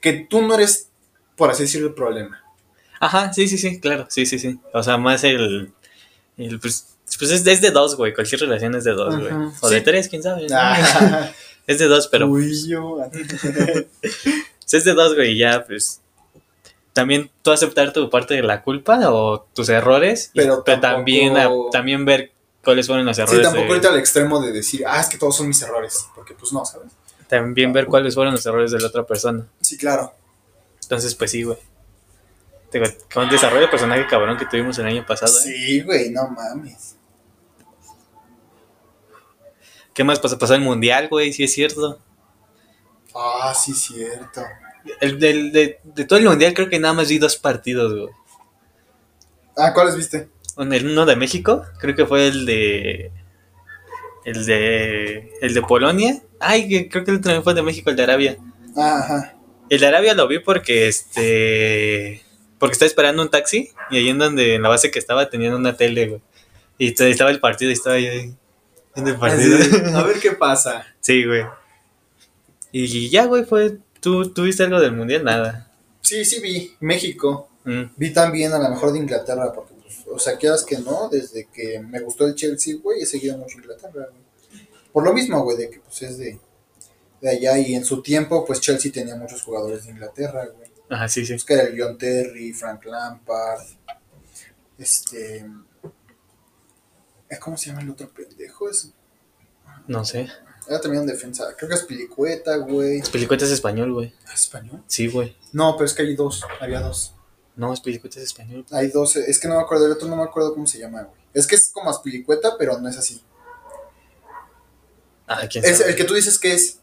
que tú no eres, por así decirlo, el problema. Ajá, sí, sí, sí, claro. Sí, sí, sí. O sea, más el. el pues, pues es, es de dos, güey. Cualquier relación es de dos, güey. O de tres, quién sabe. Ah, *laughs* Es de dos, pero. Uy, yo. *laughs* Si es de dos, güey, ya, pues. También tú aceptar tu parte de la culpa o tus errores, y- Pero tampoco- también, a- también ver cuáles fueron los Sí, errores. tampoco de- irte al extremo de decir, ah, es que todos son mis errores, porque pues no, ¿sabes? también ver cuáles fueron los errores de la otra persona. Sí, claro. Entonces, pues sí, güey. Digo, Con desarrollo de personaje cabrón que tuvimos el año pasado. ¿eh? Sí, güey, no mames. ¿Qué más pasó? Pasó el mundial, güey, sí es cierto. Ah, sí, cierto. El, del- de, de todo el mundial creo que nada más vi dos partidos, güey. Ah, ¿cuáles viste? El uno de México, creo que fue el de. El de. El de Polonia. Ay, que creo que el otro también fue el de México, el de Arabia. Ah, ajá. El de Arabia lo vi porque este. Porque estaba esperando un taxi y ahí en donde en la base que estaba tenían una tele, güey. Y estaba el partido y estaba yo ahí viendo el partido. A ver qué pasa. *laughs* sí, güey. Y ya, güey, fue. ¿Tú, ¿Tú viste algo del mundial? Nada. Sí, sí vi. México. Mm, Vi también a la mejor de Inglaterra, porque, pues, o sea, quieras que no, desde que me gustó el Chelsea, güey, he seguido mucho Inglaterra, güey. Por lo mismo, güey, de que, pues, es de, de allá y en su tiempo, pues, Chelsea tenía muchos jugadores de Inglaterra, güey. Ajá, sí, sí. Pues que el John Terry, Frank Lampard, este... ¿Cómo se llama el otro pendejo? Es, No sé. Era también un defensa, creo que es Pilicueta, güey. Pelicueta es español, güey. ¿Ah, ¿Español? Sí, güey. No, pero es que hay dos, había dos. No, es Pelicueta es español. Hay dos, es que no me acuerdo, el otro no me acuerdo cómo se llama, güey. Es que es como Aspilicueta, pero no es así. Ah, quién Es sabe. el que tú dices que es.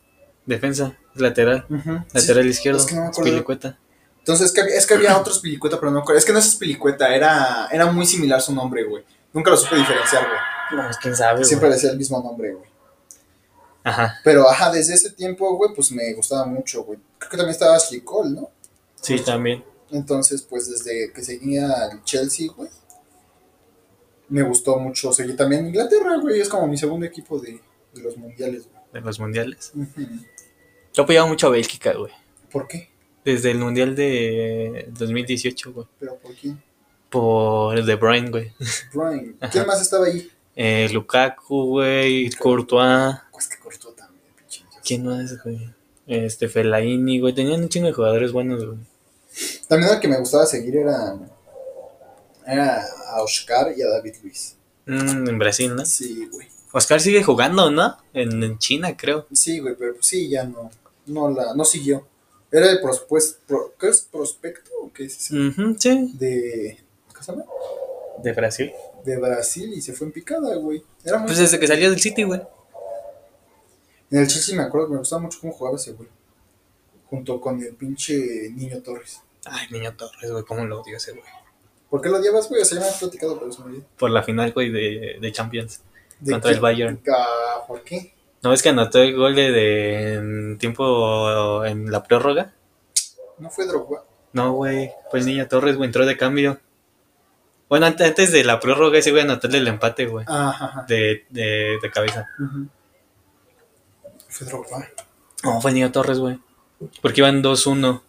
Defensa, lateral. Ujú. Lateral Sí, izquierdo. es que no me es acuerdo. Pelicueta. Entonces es que, había, es que había otros Pilicueta, pero no me acuerdo. Es que no es Pilicueta, era, era muy similar su nombre, güey. Nunca lo supe diferenciar, güey. No, es quién sabe, Siempre güey. decía el mismo nombre, güey. Ajá. Pero ajá, desde ese tiempo, güey, pues me gustaba mucho, güey. Creo que también estaba Ashley Cole, ¿no? Sí, también. Entonces, pues desde que seguía al Chelsea, güey, me gustó mucho seguir también Inglaterra, güey. Es como mi segundo equipo de, de los mundiales, güey. De los mundiales. Ujú. Yo apoyaba mucho a Bélgica, güey. ¿Por qué? Desde el mundial de 2018, güey. ¿Pero por qué? Por De Bruyne, güey. Brian. Ajá. ¿Quién más estaba ahí? Eh, Lukaku, güey. Courtois. Pues que cortó también, pinche. ¿Quién más, güey? Este, Fellaini, güey. Tenían un chingo de jugadores buenos, güey. También el que me gustaba seguir era, era a Oscar y a David Luis. Mm, en Brasil, ¿no? Sí, güey. Oscar sigue jugando, ¿no? En, en China, creo. Sí, güey, pero pues sí, ya no, no, la, no siguió. Era el prospues- pro- ¿qué es? prospecto o qué es sí. de, ¿qué se llama? De Brasil. de Brasil y se fue en picada, güey. Era muy Pues desde que salió del City, güey. En el Chelsea me acuerdo que me gustaba mucho cómo jugaba ese güey. Junto con el pinche Niño Torres. Ay, niño Torres, güey. ¿Cómo lo odio ese, güey? ¿Por qué lo odiabas, güey? O sea, ya me has platicado, pero eso me. Por la final, güey, de, de Champions. ¿De Contra el? Bayern. ¿Por qué? ¿No ves que anotó el gol de, de- en tiempo en la prórroga? ¿No fue Drogba? No, güey. Pues niño Torres, güey, entró de cambio. Bueno, antes, de la prórroga ese güey anotó el empate, güey. Ajá, ajá. De, de, de cabeza. Ujú. No, fue niño Torres, güey. Porque iban 2-1.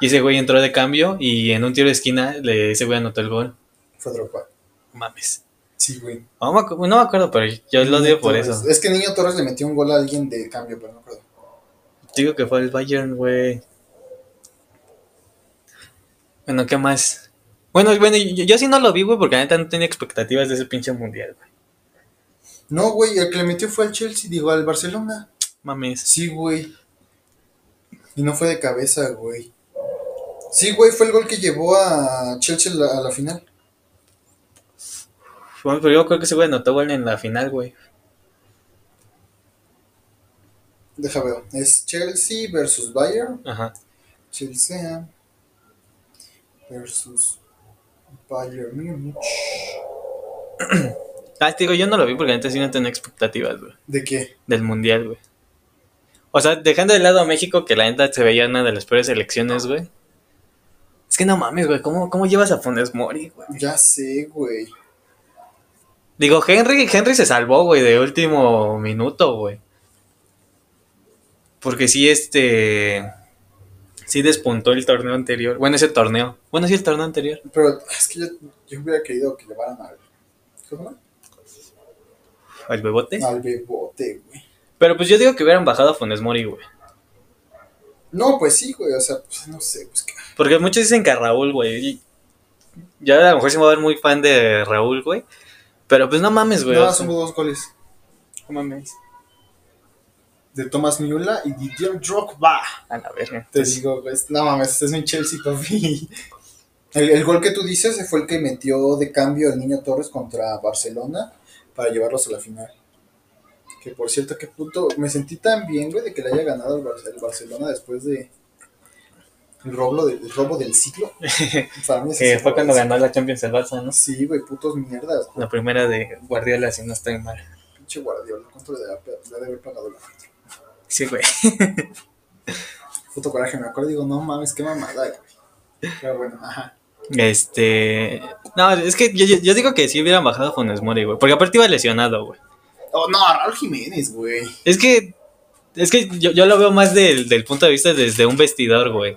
Y ese güey entró de cambio y en un tiro de esquina le, ese güey anotó el gol. Fue Drogba. Mames. Sí, güey. No me, acu- no me acuerdo, pero yo lo Niño por Torres. eso. Es que Niño Torres le metió un gol a alguien de cambio, pero no me acuerdo. Digo que fue el Bayern, güey. Bueno, ¿qué más? Bueno, bueno, yo, yo sí no lo vi, güey, porque la neta no tenía expectativas de ese pinche mundial, güey. No, güey, el que le metió fue al Chelsea, digo, al Barcelona. Mames. Sí, güey. Y no fue de cabeza, güey. Sí, güey, fue el gol que llevó a Chelsea a la, final. Bueno, pero yo creo que ese güey anotó gol en la final, güey. Deja ver. Es Chelsea versus Bayern. Ajá. Chelsea versus Bayern Múnich. Ah, te digo, yo no lo vi porque neta sí no tenía expectativas, güey. ¿De qué? Del mundial, güey. O sea, dejando de lado a México, que la neta se veía una de las peores selecciones, güey. Es que no mames, güey. ¿Cómo, cómo llevas a Funes Mori, güey? Ya sé, güey. Digo, Henry, Henry se salvó, güey, de último minuto, güey. Porque sí, este. Sí despuntó el torneo anterior. Bueno, ese torneo. Bueno, sí, el torneo anterior. Pero es que yo, yo hubiera querido que llevaran al. ¿Cómo? Al bebote. Al bebote, güey. Pero pues yo digo que hubieran bajado a Funes Mori, güey. No, pues sí, güey. O sea, pues no sé. Pues que. Porque muchos dicen que a Raúl, güey. y Yo a lo mejor sí me voy a ver muy fan de Raúl, güey. Pero pues no mames, güey. Nada, o sea, son dos goles. no mames. De Thomas Müller y Didier Drogba. A la verga. Te Pues, digo, pues, no mames, este es mi Chelsea, papi. El, el gol que tú dices fue el que metió de cambio el niño Torres contra Barcelona para llevarlos a la final. Que por cierto, qué puto. Me sentí tan bien, güey, de que le haya ganado el, Bar- el Barcelona después de. El robo, del- el robo del ciclo. *laughs* Para mí ese que fue cuando ganó la Champions el Barça, ¿no? Sí, güey, putos mierdas. güey. La primera de Guardiola, si no estoy mal. Pinche Guardiola, ¿cuánto le debe, haber pagado la Sí, güey. *laughs* Puto coraje, me acuerdo y digo, no mames, qué mamada, güey. Pero bueno, ajá. Este. No, es que yo, digo que sí hubieran bajado Funes Mori, güey. Porque aparte iba lesionado, güey. Oh, no, Raúl Jiménez, güey. Es que. Es que yo, yo lo veo más del, del punto de vista desde un vestidor, güey.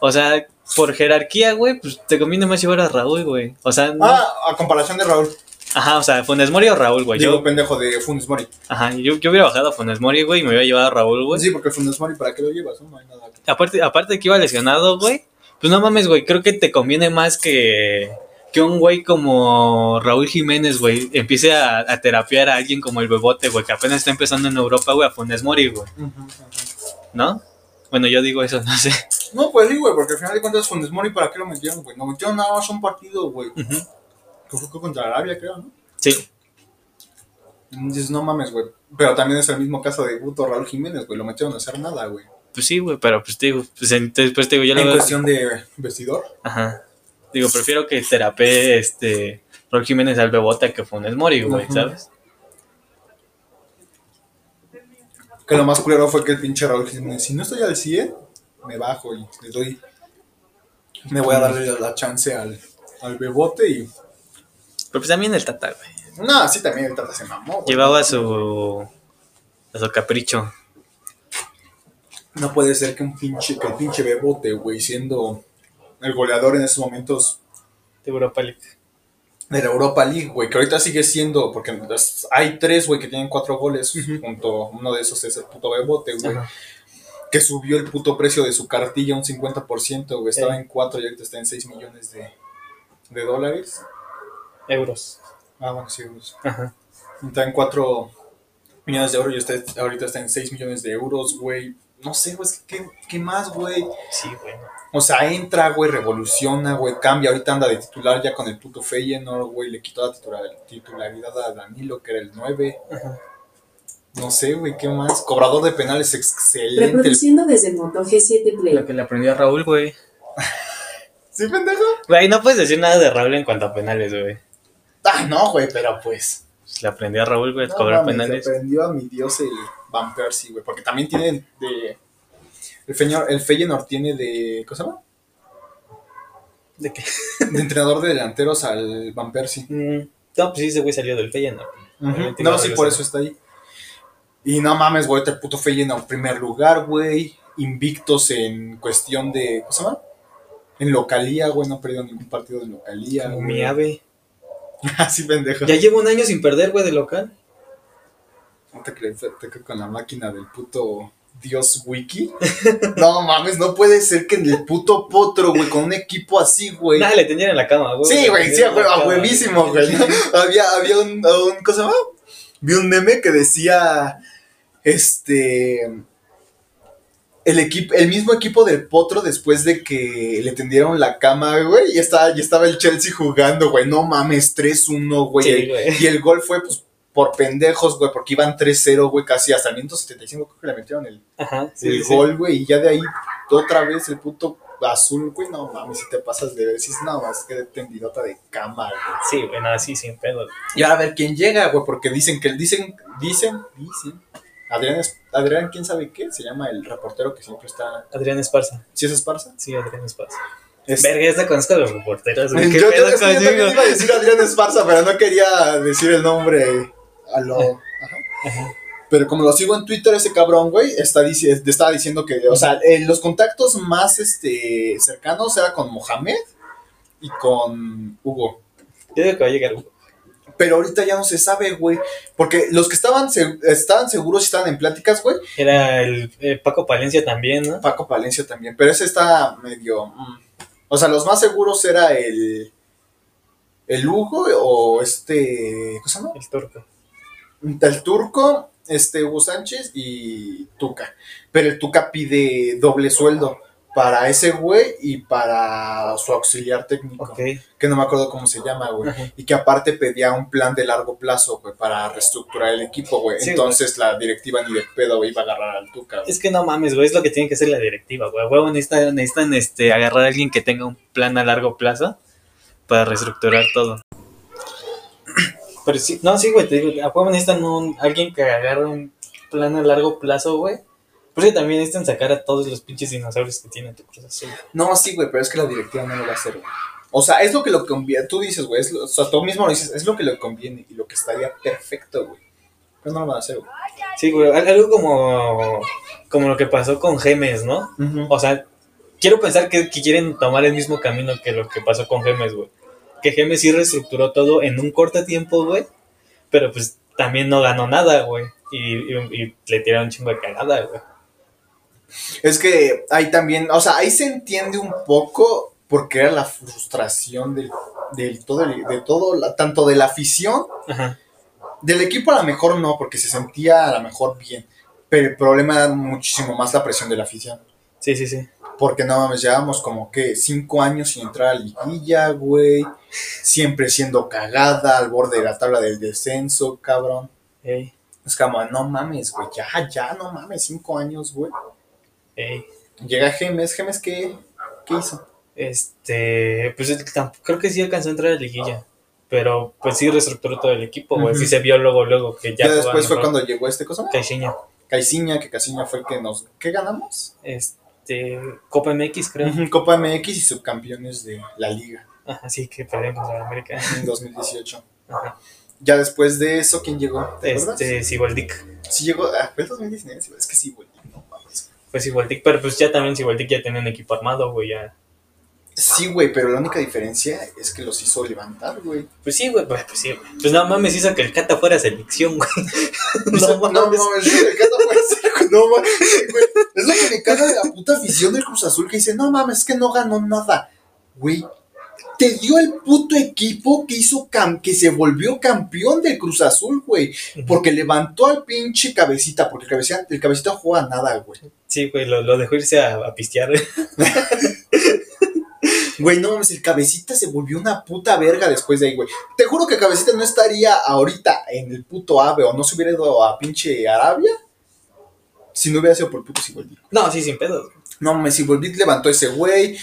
O sea, por jerarquía, güey, pues te conviene más llevar a Raúl, güey. O sea, no- Ah, a comparación de Raúl. ajá, o sea, Funes Mori o Raúl, güey. Digo, Yo, pendejo de Funes Mori. ajá, yo, yo hubiera bajado a Funes Mori, güey, y me hubiera llevado a Raúl, güey. Sí, porque Funes Mori, ¿para qué lo llevas? No, no hay nada. que- Aparte, aparte de que iba lesionado, güey. Pues no mames, güey. Creo que te conviene más que, que un güey como Raúl Jiménez, güey, empiece a, a terapiar a alguien como el Bebote, güey, que apenas está empezando en Europa, güey, a Funes Mori, güey. ¿No? Bueno, yo digo eso, *laughs* no sé. No, pues sí, güey, porque al final de cuentas Funes Mori, ¿para qué lo metieron, güey? No metieron nada más un partido, güey. Que fue contra Arabia, creo, ¿no? Sí. Dices, no mames, güey. Pero también es el mismo caso de Guto Raúl Jiménez, güey. Lo metieron a hacer nada, güey. Pues sí, güey, pero pues te digo, pues entonces pues te digo, yo lo En veo. cuestión de vestidor. Ajá. Digo, prefiero que terapie este Raúl Jiménez al Bebote que Funes Mori, güey. ¿sabes? Que lo más culero fue que el pinche Raúl Jiménez, si no estoy al 100, me bajo y le doy. Me voy a darle la, la chance al, al bebote y. Pero pues también el Tata, güey. No, sí, también el Tata se mamó, güey. Llevaba su. a su capricho. No puede ser que un pinche, que el pinche bebote, güey, siendo el goleador en esos momentos De Europa League. de la Europa League, güey, que ahorita sigue siendo, porque hay tres, güey, que tienen cuatro goles, junto, uno de esos es el puto bebote, güey, que subió el puto precio de su cartilla un 50%, güey, estaba Eh. en 4 y ahorita está en 6 millones de, de dólares. Euros. Ah, bueno, sí, euros. Ajá. Está en 4 millones de euros y está, ahorita está en 6 millones de euros, güey. No sé, güey, es que ¿qué, qué más, güey? Sí, güey. O sea, entra, güey, revoluciona, güey, cambia. Ahorita anda de titular ya con el puto Feyenoord, güey. Le quitó la titular- titularidad a Danilo, que era el 9. Ajá. No sé, güey, ¿qué más? Cobrador de penales excelente. el- Reproduciendo desde Moto G7 Lo Play. que le aprendió a Raúl, güey. *laughs* ¿Sí, pendejo? Güey, no puedes decir nada de Raúl en cuanto a penales, güey. Ah, no, güey, pero pues. Pues le aprendió a Raúl, güey, No, cobrar mames, penales. Le prendió a mi dios el Van Persie, güey. Porque también tiene de. El, Feyenoord, el Feyenoord tiene de. ¿Cómo se llama? ¿De qué? *laughs* De entrenador de delanteros al Van Persie. Mm, no, pues sí, ese güey salió del Feyenoord. No, sí, por eso está ahí. Y no mames, güey, el puto Feyenoord primer lugar, güey. Invictos en cuestión de. ¿Cómo se llama? En localía, güey, no ha perdido ningún partido de localía. Como mi ave. *laughs* Así pendejo. Ya llevo un año sin perder, güey, de local. No te crees, te creo con la máquina del puto Dios Wiki. *laughs* no mames, no puede ser que en el puto potro, güey, con un equipo así, güey. Nada, le tenían en la cama, güey. Sí, güey, sí, a huevísimo, güey. ¿no? *laughs* había, había un, un, ¿cómo se llama? Vi un meme que decía, este, el equipo, el mismo equipo del Potro después de que le tendieron la cama, güey, y estaba, y estaba el Chelsea jugando, güey, no mames, 3-1, güey. Sí, güey. y el gol fue, pues, por pendejos, güey, porque iban 3-0, güey, casi hasta el minuto 75 creo que le metieron el, Ajá, sí, el sí. gol, güey, y ya de ahí otra vez el puto azul, güey, no mames, si te pasas de ver, si es nada más que de tendidota de cama, güey. Sí, güey, nada, sí, sin pedo. Y ahora a ver quién llega, güey, porque dicen que dicen, dicen, dicen. Adrián, es- Adrián, quién sabe qué, se llama el reportero que siempre está. Adrián Esparza. ¿Sí es Esparza? Sí, Adrián Esparza. Es- Verga, te conozco a los reporteros, güey. yo, ¿Qué pedo es que yo también iba a decir Adrián Esparza, pero no quería decir el nombre a lo. Ajá. Ajá. Pero como lo sigo en Twitter, ese cabrón, güey, está estaba diciendo que, o sea, eh, los contactos más este, cercanos era con Mohamed y con Hugo. Yo digo que va a llegar Hugo. Pero ahorita ya no se sabe, güey. Porque los que estaban, se- estaban seguros y estaban en pláticas, güey, Era el eh, Paco Palencia también, ¿no? Paco Palencia también, pero ese está medio. mm. O sea, los más seguros era el. El Hugo o este. ¿Cómo se llama? El turco. El turco, este Hugo Sánchez y Tuca. Pero el Tuca pide doble sueldo para ese güey y para su auxiliar técnico. Que no me acuerdo cómo se llama, güey. Ajá. Y que aparte pedía un plan de largo plazo, güey, para reestructurar el equipo, güey. Sí, Entonces la directiva ni de pedo güey, iba a agarrar al Tuca, güey. Es que no mames, güey, es lo que tiene que hacer la directiva, güey. Huevo, necesitan, necesitan este, agarrar a alguien que tenga un plan a largo plazo para reestructurar todo. Pero sí, no, sí, güey, te digo, a huevo necesitan un, alguien que agarre un plan a largo plazo, güey. Porque también necesitan sacar a todos los pinches dinosaurios que tiene tu Cruz Azul. No, sí, güey, pero es que la directiva no lo va a hacer, güey. O sea, es lo que lo conviene. Tú dices, güey, lo- o sea, tú mismo lo dices, es lo que le conviene y lo que estaría perfecto, güey. Pero no lo van a hacer, güey. Sí, güey, al- algo como, como lo que pasó con Gemes, ¿no? O sea, quiero pensar que, que quieren tomar el mismo camino que lo que pasó con Gemes, güey. Que Gemes sí reestructuró todo en un corto tiempo, güey. Pero pues también no ganó nada, güey. Y, y- y le tiraron un chingo de cagada, güey. Es que ahí también, o sea, ahí se entiende un poco porque era la frustración del, del todo, de todo, la- tanto de la afición, Ajá. del equipo a lo mejor no, porque se sentía a lo mejor bien, pero el problema era muchísimo más la presión de la afición. Sí, sí, sí. Porque no mames, llevamos como que cinco años sin entrar a liguilla, güey. Siempre siendo cagada al borde de la tabla del descenso, cabrón. Ey, Es como, no mames, güey, ya, ya, no mames, cinco años, güey. ey. Llega Gemes, Gemes, ¿qué, qué hizo? Este, pues creo que sí alcanzó a entrar a la liguilla. Pero pues sí reestructuró todo el equipo, güey. Sí se vio luego, luego que ya. Ya, después fue cuando llegó este cosa. Caixinha. Caiciña, que Caiciña fue el que nos. ¿Qué ganamos? Este, Copa MX, creo. Copa MX y subcampeones de la liga Ajá, sí, que perdieron contra América. en 2018. Ajá. Ya después de eso, ¿quién llegó? ¿Te? Este, Siboldic. Sí llegó. Ah, fue el 2019. sí, Es que güey. No mames. Fue Siboldic, pero pues ya también Siboldic ya tenía un equipo armado, güey, ya. Sí, güey, pero la única diferencia es que los hizo levantar, güey. Pues sí, güey, pues, pues sí, güey. Pues no mames, hizo que el Cata fuera selección, güey. *laughs* no mames, el Cata ser, güey, no mames, güey. Es lo que me caga de la puta afición del Cruz Azul que dice, no mames, es que no ganó nada. Güey, te dio el puto equipo que hizo cam que se volvió campeón del Cruz Azul, güey. Porque levantó al pinche cabecita, porque el cabecita, el cabecita no juega nada, güey. Sí, güey, lo, lo dejó irse a, a pistear. *laughs* Güey, no mames, el cabecita se volvió una puta verga después de ahí, güey. Te juro que cabecita no estaría ahorita en el puto ave o no se hubiera ido a pinche Arabia si no hubiera sido por el puto Siboldic. No, sí, sin pedos. No mames, Siboldic levantó ese güey,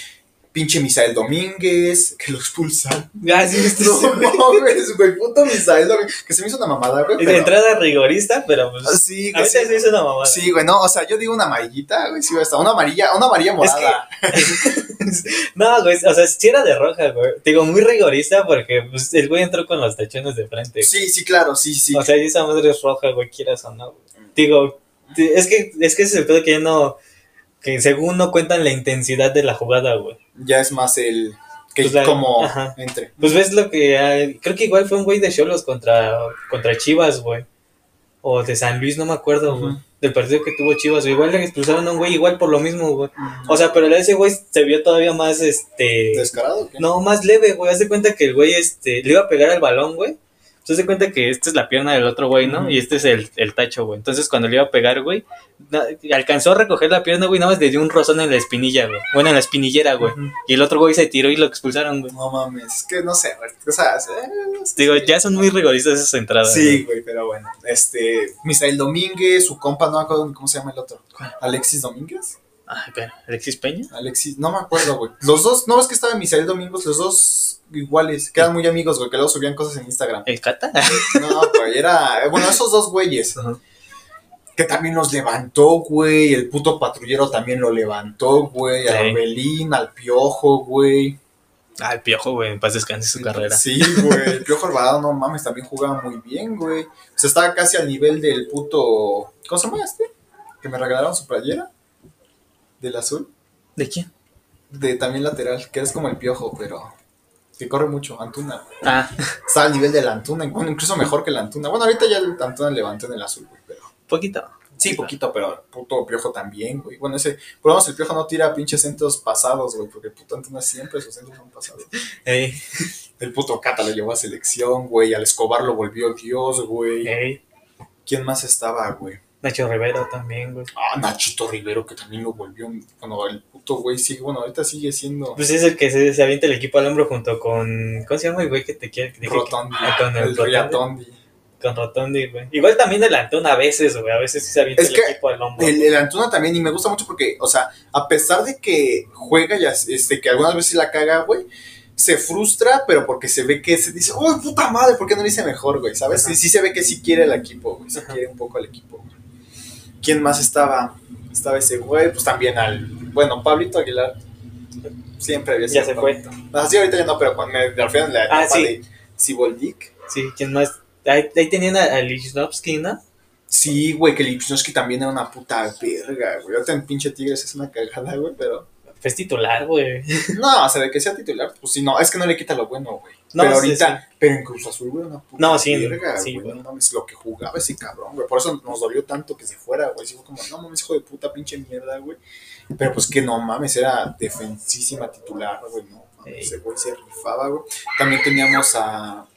pinche Misael Domínguez, que lo expulsan. *laughs* Ah, sí, este No mames, güey, puto Misael Domínguez, que se me hizo una mamada, güey. De entrada rigorista, pero pues. Sí, a güey, veces sí. se hizo una mamada. Sí, güey, no, o sea, yo digo una amarillita, güey, sí, está una amarilla, una amarilla morada. *laughs* No, güey, o sea, sí era de roja, güey. Digo, muy rigorista porque pues, el güey entró con los tachones de frente. Sí, sí, claro, sí, sí. O sea, y esa madre es roja, güey, quieras o no. güey. Digo, es que, es que ese es el pedo que ya no. Que según no cuentan la intensidad de la jugada, güey. ya es más el que Pues la- como ajá. entre. Pues ves lo que. hay- creo que igual fue un güey de Cholos contra, contra Chivas, güey. O de San Luis, no me acuerdo, güey. Del partido que tuvo Chivas. Igual le expulsaron a un güey igual por lo mismo, güey. O sea, pero ese güey se vio todavía más, este... ¿Descarado qué? No, más leve, güey. Haz de cuenta que el güey, este, le iba a pegar al balón, güey. Entonces, de cuenta que esta es la pierna del otro güey, ¿no? Ujú. Y este es el, el tacho, güey. Entonces, cuando le iba a pegar, güey, alcanzó a recoger la pierna, güey, nada más le dio un rozón en la espinilla, güey. Bueno, en la espinillera, güey. Ujú. Y el otro güey se tiró y lo expulsaron, güey. No mames, es que no sé, güey. O sea, es- es- Digo, ya son muy rigoristas esas entradas. Sí, güey, pero bueno. Este, Misael Domínguez, su compa, no me acuerdo cómo se llama el otro. Alexis Domínguez. Ah, pero, Alexis Peña. Alexis, no me acuerdo, güey. Los dos, no es que estaba Misael Domínguez, los dos iguales, que eran muy amigos, güey, que luego subían cosas en Instagram. ¿El Cata? *laughs* No, güey, era, bueno, esos dos güeyes. Que también los levantó, güey. El puto patrullero también lo levantó, güey. A Sí. Orbelín, al Piojo, güey. Ah, el piojo, güey. En paz descanse su carrera. Sí, güey. El Piojo Alvarado, no mames, también jugaba muy bien, güey. O sea, estaba casi al nivel del puto. ¿Cómo se llama este? Que me regalaron su playera. Del azul. ¿De quién? De también lateral, que es como el Piojo, pero. Que corre mucho, Antuna. Ah, Está al nivel del Antuna, bueno, incluso mejor que el Antuna. Bueno, ahorita ya el Antuna levantó en el azul, güey, pero. poquito. Sí, poquito, pero puto Piojo también, güey. Bueno, ese, por lo menos el Piojo no tira pinches centros pasados, güey, porque puto Antuna siempre sus centros son pasados. *laughs* Ey, El puto Cata lo llevó a selección, güey. Al Escobar lo volvió Dios, güey. ey. ¿Quién más estaba, güey? Nacho Rivero también, güey. Ah, Nachito Rivero, que también lo volvió. Bueno, el puto güey sigue, bueno, ahorita sigue siendo Pues es el que se, se avienta el equipo al hombro junto con. ¿Cómo se llama el güey que te quiere? que dije que- Rotondi. Ah, con el el Rotondi. Con Rotondi, güey. Igual también el Antuna a veces, güey. A veces sí se avienta Es el que equipo al hombro. El, el Antuna también, y me gusta mucho porque, o sea, a pesar de que juega y este, que algunas veces la caga, güey, se frustra, pero porque se ve que se dice, ¡oh, puta madre! ¿Por qué no lo hice mejor, güey? ¿Sabes? Ajá. Sí, sí se ve que sí quiere el equipo, güey. Ajá. quiere un poco al equipo, güey. ¿Quién más estaba? Estaba ese güey, pues también al. Bueno, Pablito Aguilar. Siempre había sido. Ya se fue. Ah, sí, ahorita ya no, pero cuando me refiero a la Ah, etapa sí. de Siboldik. Sí, ¿quién más? Ahí, ahí tenían a, a Lichnowsky, ¿no? Sí, güey, que Lipnowski también era una puta verga, güey. Ahorita en pinche Tigres es una cagada, güey, pero. Es titular, güey. No, o sea, de que sea titular, pues sí, no, es que no le quita lo bueno, güey. No, pero sí, ahorita, pero en Cruz Azul, güey, una puta No, sí, verga, sí, güey, no mames, lo que jugaba ese cabrón, güey. Por eso nos dolió tanto que se fuera, güey. Sí fue como, no mames, hijo de puta, pinche mierda, güey. Pero pues que no mames, era defensísima titular, güey, no mames, ese güey se rifaba, güey. También teníamos a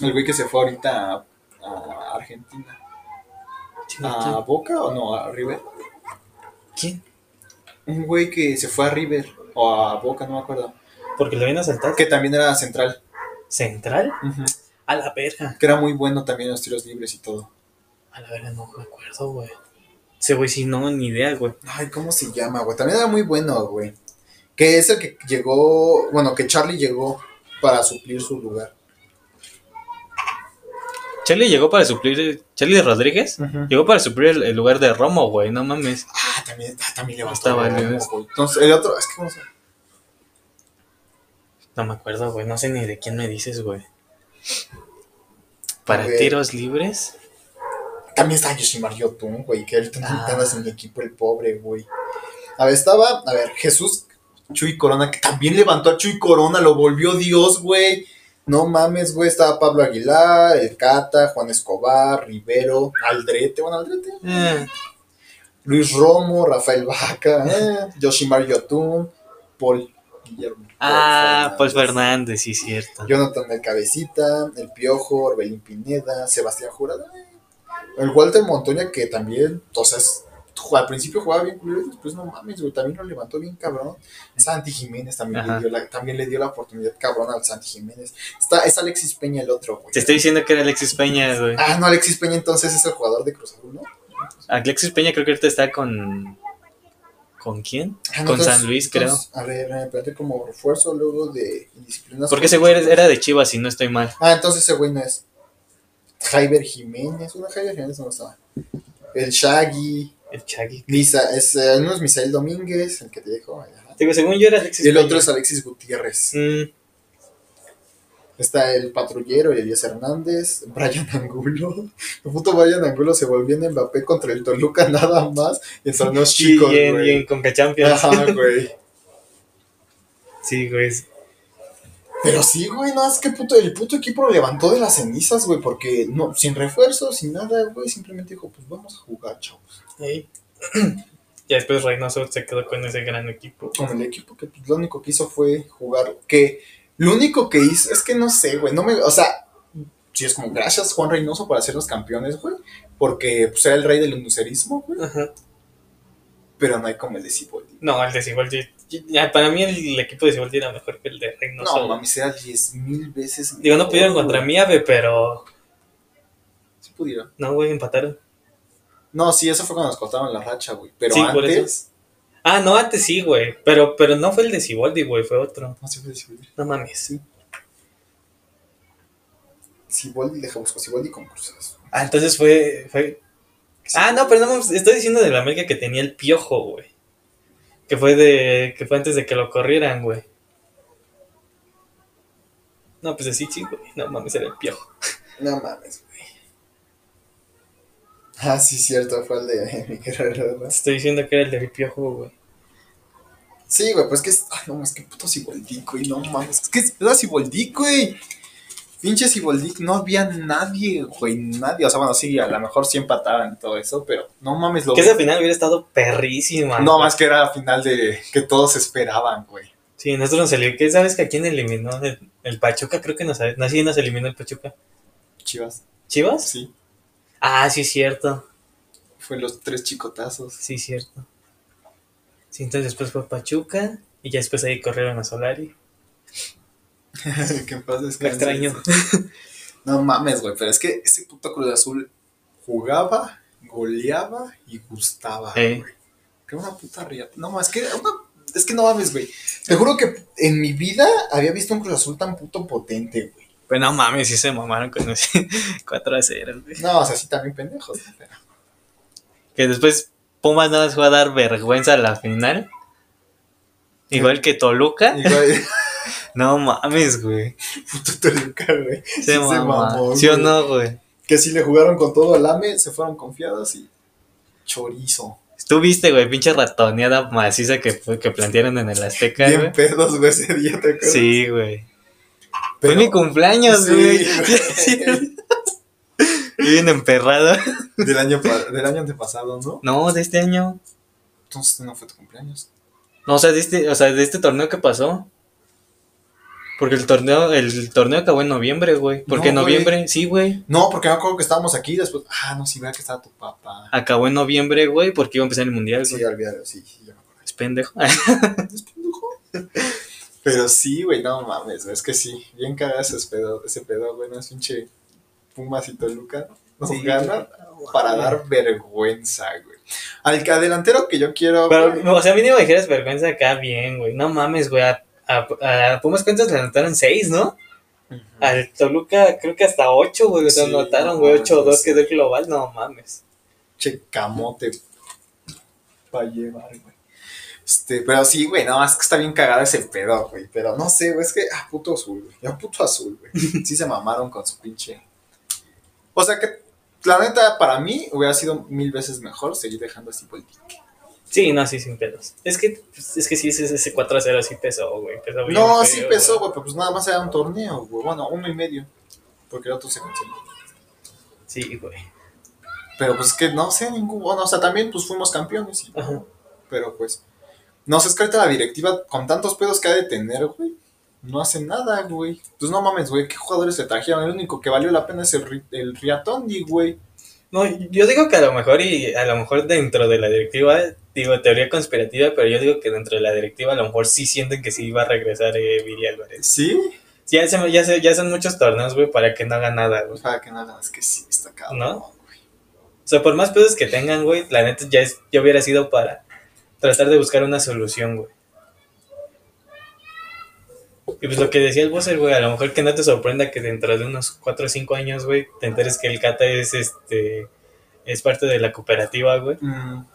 el güey que se fue ahorita a, a Argentina. ¿A Boca o no? ¿A River? ¿Quién? Un güey que se fue a River o a Boca, no me acuerdo. Porque lo viene a saltar. Que también era central. ¿Central? A la verga. Que era muy bueno también en los tiros libres y todo. A la verga, no me acuerdo, güey. Ese güey sí, no, ni idea, güey. Ay, ¿cómo se llama, güey? También era muy bueno, güey. Que es el que llegó, bueno, que Charlie llegó para suplir su lugar. Charlie llegó para suplir. ¿Charlie Rodríguez? Llegó para suplir el, el lugar de Romo, güey, no mames. Ah, también, ah, también levantó. Estaba el. Entonces, el otro, es que ¿cómo se llama? No me acuerdo, güey. No sé ni de quién me dices, güey. Para A tiros libres. También está Yoshimar Yotun, güey, que él también Ah. en mi equipo, el pobre, güey. A ver, estaba, a ver, Jesús Chuy Corona, que también levantó a Chuy Corona, lo volvió Dios, güey. No mames, güey, estaba Pablo Aguilar, El Cata, Juan Escobar, Rivero, Aldrete, bueno, Aldrete. Eh, Luis Romo, Rafael Vaca, eh, Yoshimar Yotun, Paul Guillermo. ah, Paul Fernández, sí, cierto. Jonathan El Cabecita, El Piojo, Orbelín Pineda, Sebastián Jurado. eh. El Walter Montoya, que también, o sea, es- ju- al principio jugaba bien culero, y después no mames, güey, también lo levantó bien cabrón. Santi Jiménez también, le dio, la, también le dio la oportunidad cabrón al Santi Jiménez. Está, es Alexis Peña el otro, güey. Te estoy diciendo que era Alexis Peña, güey. Ah, no, Alexis Peña entonces es el jugador de Cruz Azul, ¿no? Alexis Peña creo que ahorita está con. ¿Con quién? Ah, no, con entonces- San Luis, creo. entonces, A ver, espérate, como refuerzo luego de indisciplinas. Porque ese güey era- de Chivas, si no estoy mal. Ah, entonces ese güey no es. Jaiber Jiménez, una Jaiber Jiménez no estaba. El Shaggy, El Chagui. Misa, es, eh, uno es Misael Domínguez, el que te dijo. ajá. Digo, según yo era Alexis Y el otro es Alexis Gutiérrez. Mm, Está el patrullero, Elías Hernández, Brian Angulo. *laughs* El puto Brian Angulo se volvió en Mbappé contra el Toluca *laughs* nada más. En torneos y, chicos, y en, y güey. en Conca Champions. Ajá, güey. *laughs* Sí, güey. Pero sí, güey, no, es que puto, el puto equipo lo levantó de las cenizas, güey, porque no, sin refuerzos, sin nada, güey, simplemente dijo, pues vamos a jugar, chavos. Ey. *clears throat* Ya después Reynoso se quedó con ese gran equipo. Con el equipo que pues, lo único que hizo fue jugar, que lo único que hizo, es que no sé, güey, no me, o sea, sí es como gracias Juan Reynoso por hacernos campeones, güey, porque pues era el rey del lucerismo, güey, Ajá. pero no hay como el de Ciboldi. No, el de Siboldi. ya, Para mí el equipo de Siboldi era mejor que el de Reynoso. No, mames, era diez mil veces. Digo, no mejor, pudieron contra güey. mi ave, pero. Sí pudieron. No, güey, empataron. No, sí, eso fue cuando nos cortaron la racha, güey, pero Sí, antes... Ah, no, antes sí, güey. Pero, pero no fue el de Siboldi, güey, fue otro. No, sí fue de Siboldi. No mames. Sí. Siboldi, deja busco Siboldi con Cruz Ah, entonces fue. fue... Ah, no, pero no, estoy diciendo de la América que tenía el piojo, güey. Que fue de. que fue antes de que lo corrieran, güey. No, pues así sí, güey. No mames, era el piojo. No mames, güey. Ah, sí, cierto, fue el de *laughs* Miguel Herrera. Te estoy diciendo que era el del piojo, güey. Sí, güey, pues que es. Ay, no mames, que puto Siboldi, güey, no mames. Es que era Siboldi, güey. Pinche Siboldi, no había nadie, güey, nadie. O sea, bueno, sí, a lo mejor sí empataban y todo eso, pero no mames, lo Que esa final hubiera estado perrísima. No, güey. más que era la final de que todos esperaban, güey. Sí, nosotros nos eliminó. ¿Qué sabes que a quién eliminó? El, el Pachuca, creo que nos, no, sí, nos eliminó el Pachuca. Chivas, ¿Chivas? sí. Ah, sí, cierto. Fue los tres chicotazos. Sí, cierto. Sí, entonces después fue Pachuca y ya después ahí corrieron a Solari. ¿Qué pasa? Es Lo extraño. *laughs* No mames, güey, pero es que ese puto Cruz Azul jugaba, goleaba y gustaba, Eh. güey. Que una puta riata. No, es que, una- es que no mames, güey. Te juro que en mi vida había visto un Cruz Azul tan puto potente, güey. Pues no mames, sí se mamaron con ese *laughs* 4 a 0, güey. No, o sea, sí también pendejos. Pero- Que después Pumas no les fue a dar vergüenza a la final. Igual que Toluca. Igual, *laughs* No mames, güey. puto Toluca, güey. Sí Se, mamó. ¿Sí o no, güey? Que si le jugaron con todo al AME, se fueron confiados y chorizo. Tú viste, güey, pinche ratoneada maciza que, que plantearon en el Azteca, Bien güey. pedos, güey, ese día, ¿te acuerdas? Sí, güey. Pero- Fue mi cumpleaños, Sí, güey. *laughs* güey. Bien emperrado. Del año, del año antepasado, ¿no? No, de este año. Entonces no fue tu cumpleaños. No, o sea, de este, o sea, de este torneo que pasó. Porque el torneo, el torneo acabó en noviembre, güey. ¿Por qué No, güey. noviembre? Sí, güey. No, porque me acuerdo que estábamos aquí después. Ah, no, sí, vea que estaba tu papá. Acabó en noviembre, güey, porque iba a empezar el mundial, güey. Sí, olvídalo, sí, sí, ya me acuerdo. Es pendejo. Es pendejo. *laughs* Pero sí, güey, no mames, güey, es que sí, bien cagado ese pedo, ese pedo, güey, no es pinche Pumas y Toluca. Nos Sí, ganan para dar vergüenza, güey. Al que delantero que yo quiero, güey, Pero, o sea, mínimo dijeras vergüenza acá bien, güey. No mames, güey. A, a, a Pumas cuentas le anotaron seis, ¿no? Al Toluca creo que hasta ocho, güey. O sea, Sí, anotaron, no güey. mames, 8-2 sí. quedó el global. No mames. che camote para llevar, güey. Este, pero sí, güey, no, es que está bien cagado ese pedo, güey. Pero no sé, güey, es que, ah, puto azul, güey. Ya puto azul, güey. *laughs* Sí se mamaron con su pinche. O sea que, la neta, para mí hubiera sido mil veces mejor seguir dejando así el Sí, no, sí, sin pedos. Es que, pues, es que sí, ese, ese 4-0 sí pesó, güey. Pesó bien No, feo, sí pesó, güey, pero pues nada más era un torneo, güey. Bueno, uno y medio. Porque el otro se canceló. Sí, güey. Pero pues es que no sé, ningún. Bueno, o sea, también pues fuimos campeones. y- Ajá. Pero pues. No sé, es que ahorita la directiva, con tantos pedos que ha de tener, güey. No hace nada, güey. Pues no mames, güey, ¿qué jugadores se trajeron? El único que valió la pena es el, el Riatondi, güey. No, yo digo que a lo mejor, y a lo mejor dentro de la directiva, digo teoría conspirativa, pero yo digo que dentro de la directiva a lo mejor sí sienten que sí va a regresar eh, Viri Álvarez. ¿Sí? Ya, se, ya, se, ya son muchos torneos, güey, para que no haga nada, güey. Para que nada, es que sí, está cabrón. ¿No? O sea, por más pedos que tengan, güey, la neta ya, es, ya hubiera sido para tratar de buscar una solución, güey. Y pues lo que decía el Bosser, güey, a lo mejor que no te sorprenda que dentro de unos 4 o 5 años, güey, te enteres que el Cata es este es parte de la cooperativa, güey. Mm,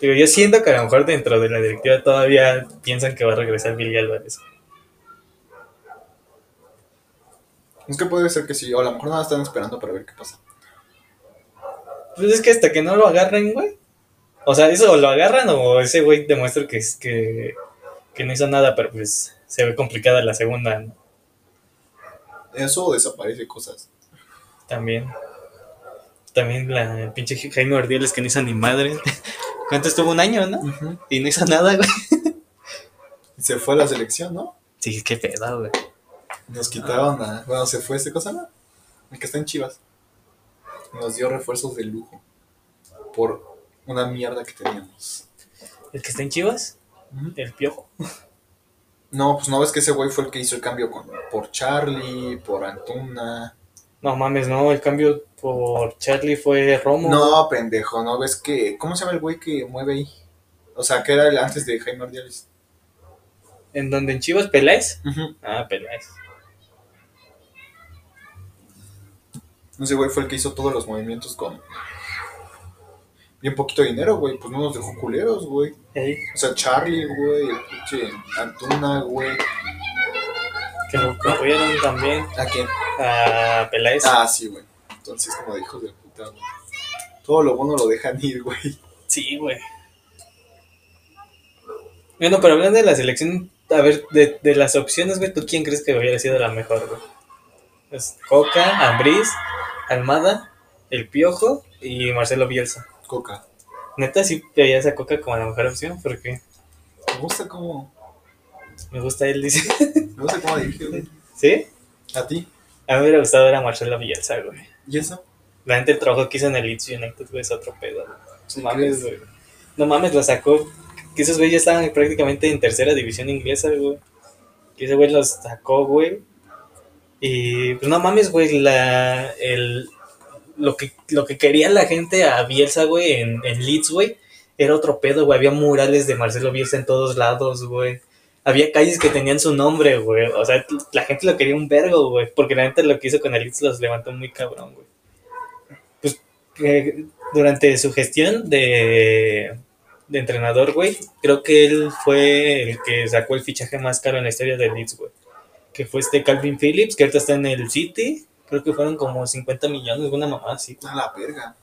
Digo, yo siento que a lo mejor dentro de la directiva todavía piensan que va a regresar Billy Álvarez. es que puede ser que sí, o a lo mejor nada están esperando para ver qué pasa. Pues es que hasta que no lo agarren, güey. O sea, eso lo agarran o ese güey demuestra que, es- que, que no hizo nada, pero pues se ve complicada la segunda ¿no? Eso desaparece cosas. también. También la el pinche Jaime Ordiales que no hizo ni madre. *laughs* ¿Cuánto estuvo? Un año, ¿no? Y no hizo nada, güey. *laughs* Se fue a la selección, ¿no? Sí, qué pedo, güey. Nos quitaron a. Bueno, se fue este cosa, ¿no? El que está en Chivas. Nos dio refuerzos de lujo. Por una mierda que teníamos. ¿El que está en Chivas? ¿El piojo? No, pues no ves que ese güey fue el que hizo el cambio con, por Charlie, por Antuna. No mames, no, el cambio por Charlie fue Romo. No, pendejo, ¿no ves que. ¿Cómo se llama el güey que mueve ahí? O sea, que era el antes de Jaime Ordiales. ¿En donde en Chivas Peláez? Ah, Peláez. Ese güey fue el que hizo todos los movimientos con. Bien poquito dinero, güey. Pues no nos dejó culeros, güey. Ey, O sea, Charlie, güey, el pinche Antuna, güey. que lo apoyaron también ¿A quién? a Peláez. Ah, sí, güey. Entonces, como dijo de puta, güey. Todo lo bueno lo dejan ir, güey. Sí, güey. Bueno, pero hablando de la selección, a ver, de, de las opciones, güey, ¿tú quién crees que hubiera sido la mejor, güey? Es Coca, Ambriz, Almada, El Piojo y Marcelo Bielsa. Coca. Neta, sí veías a Coca como la mejor opción, porque Me gusta cómo. me gusta él, dice. Me gusta cómo dirige, güey. ¿Sí? ¿A ti? A mí me hubiera gustado ver a Marcelo Bielsa, güey. ¿Y eso? La gente el trabajo que hizo en el Leeds United, güey, es otro pedo, güey. Sí, No mames, güey. No mames, lo sacó. Que esos güeyes ya estaban prácticamente en tercera división inglesa, güey. Que ese güey los sacó, güey. Y pues no mames, güey, la, el, lo, que, lo que quería la gente a Bielsa, güey, en, en Leeds, güey, era otro pedo, güey. Había murales de Marcelo Bielsa en todos lados, güey. Había calles que tenían su nombre, güey. O sea, la gente lo quería un vergo, güey. Porque la gente lo que hizo con el Leeds los levantó muy cabrón, güey. Pues que durante su gestión de, de entrenador, güey, creo que él fue el que sacó el fichaje más caro en la historia del Leeds, güey. Que fue este Calvin Phillips, que ahorita está en el City. Creo que fueron como 50 millones, una mamá así. A la verga.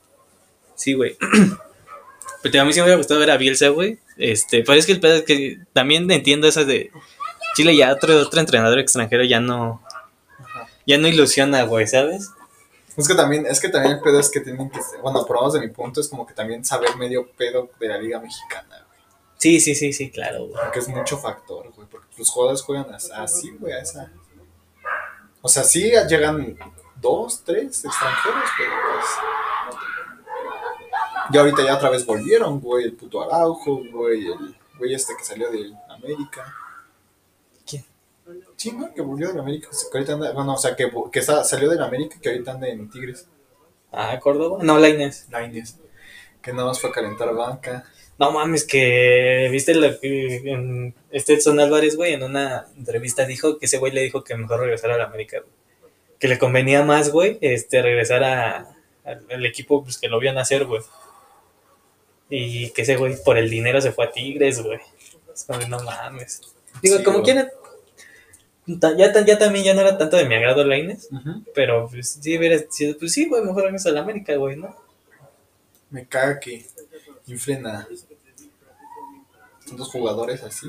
Sí, güey. *clears throat* Pero a mí sí me hubiera gustado ver a Bielsa, güey. Este, pero es que el pedo es que también entiendo eso de Chile ya otro, otro entrenador extranjero ya no, ya no ilusiona, güey, ¿sabes? Es que también, es que también el pedo es que tienen que, bueno, por lo menos de mi punto, es como que también saber medio pedo de la liga mexicana, güey. Sí, sí, sí, sí, claro, güey. Porque es mucho factor, güey. Porque los jugadores juegan as- así, güey, a esa. O sea, sí llegan dos, tres extranjeros, pero pues. Y ahorita ya otra vez volvieron, güey. El puto Araujo, güey. El güey este que salió de América. ¿Quién? Sí, ¿no? Que volvió de América. que ahorita anda, bueno, o sea, que, que sa- salió de América que ahorita anda en Tigres. Ah, Córdoba. No, Lainez. Lainez. Que nada más fue a calentar banca. No mames, que viste lo que en- este Edson Álvarez, güey, en una entrevista dijo que ese güey le dijo que mejor regresara a la América, güey. Que le convenía más, güey, este, regresar a, al, equipo pues, que lo vio nacer, güey. Y que ese güey por el dinero se fue a Tigres, güey. Es como, no mames. Digo, Sí, como quiera, ya, ya también ya no era tanto de mi agrado Lainez, Ujú. pero pues sí, hubiera sido, pues sí, güey, mejor regresa a la América, güey, ¿no? Me caga que inflen a tantos jugadores así.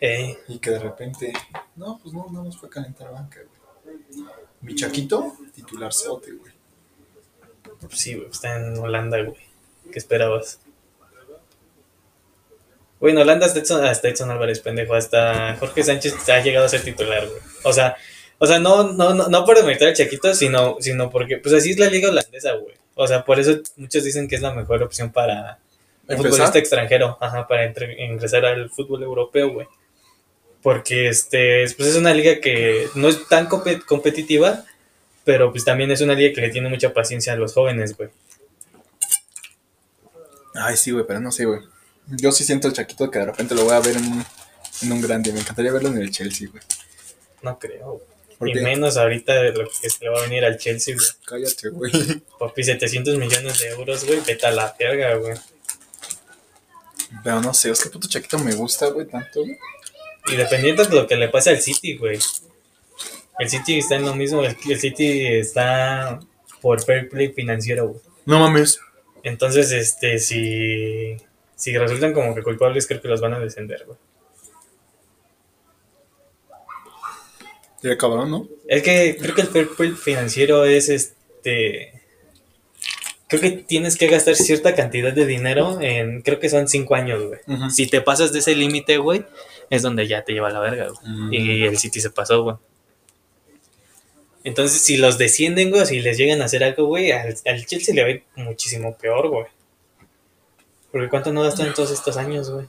Eh, Y que de repente, no, pues no, no nos fue a calentar banca, güey. Mi chaquito, titular sote, güey. Pues sí, güey, está en Holanda, güey. ¿Qué esperabas? Güey, en Holanda hasta Edson, hasta Edson Álvarez, pendejo. Hasta Jorge Sánchez ha llegado a ser titular, güey. O sea, o sea no, no, no, no por demeritar al Chaquito, sino, sino porque, pues así es la liga holandesa, güey. O sea, por eso muchos dicen que es la mejor opción para ¿Empezar? futbolista extranjero, ajá, para entre- ingresar al fútbol europeo, güey. Porque este, pues es una liga que no es tan compe- competitiva, pero pues también es una liga que le tiene mucha paciencia a los jóvenes, güey. Ay, sí, güey, pero no sé, güey. Yo sí siento el chaquito que de repente lo voy a ver en un, en un grande. Me encantaría verlo en el Chelsea, güey. No creo. ¿Por Y qué? menos ahorita de lo que se le va a venir al Chelsea, güey. Cállate, güey. Papi, 700 millones de euros, güey. Vete a la verga, güey. Pero no sé, es que puto chaquito me gusta, güey, tanto, güey. Y dependiendo de lo que le pase al City, güey. El City está en lo mismo. El, el City está por fair play financiero, güey. No mames. Entonces, este, si, si resultan como que culpables, creo que los van a descender, güey. Sería cabrón, ¿no? Es que creo que el fair play financiero es este. Creo que tienes que gastar cierta cantidad de dinero en. Creo que son cinco años, güey. Si te pasas de ese límite, güey, es donde ya te lleva la verga, güey. Mm. Y el City se pasó, güey. Entonces, si los descienden, güey, si les llegan a hacer algo, güey, al, al Chelsea le va a ir muchísimo peor, güey. Porque ¿cuánto no gastó en todos estos años, güey?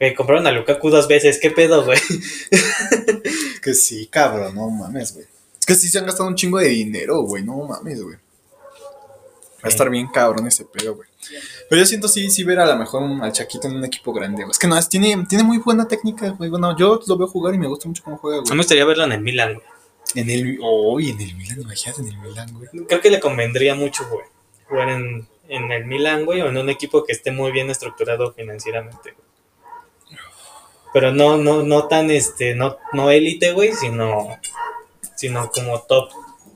Güey, compraron a Lukaku dos veces, ¿qué pedo, güey? *laughs* Que sí, cabrón, no mames, güey. Es que sí se han gastado un chingo de dinero, güey, no mames, güey. Va a estar bien cabrón ese pedo, güey. Pero yo siento sí, sí ver a lo mejor un- al Chaquito en un equipo grande, güey. Es que no, es- tiene, tiene muy buena técnica, güey. Bueno, yo lo veo jugar y me gusta mucho cómo juega, A mí me güey. gustaría verlo en el Milan, güey. En el, oh, en el Milan, imagínate en el Milan, güey. Creo que le convendría mucho, güey, jugar en, en el Milan, güey, o en un equipo que esté muy bien estructurado financieramente, güey. Pero no, no, no tan, este, no, no élite, güey, sino, sino como top,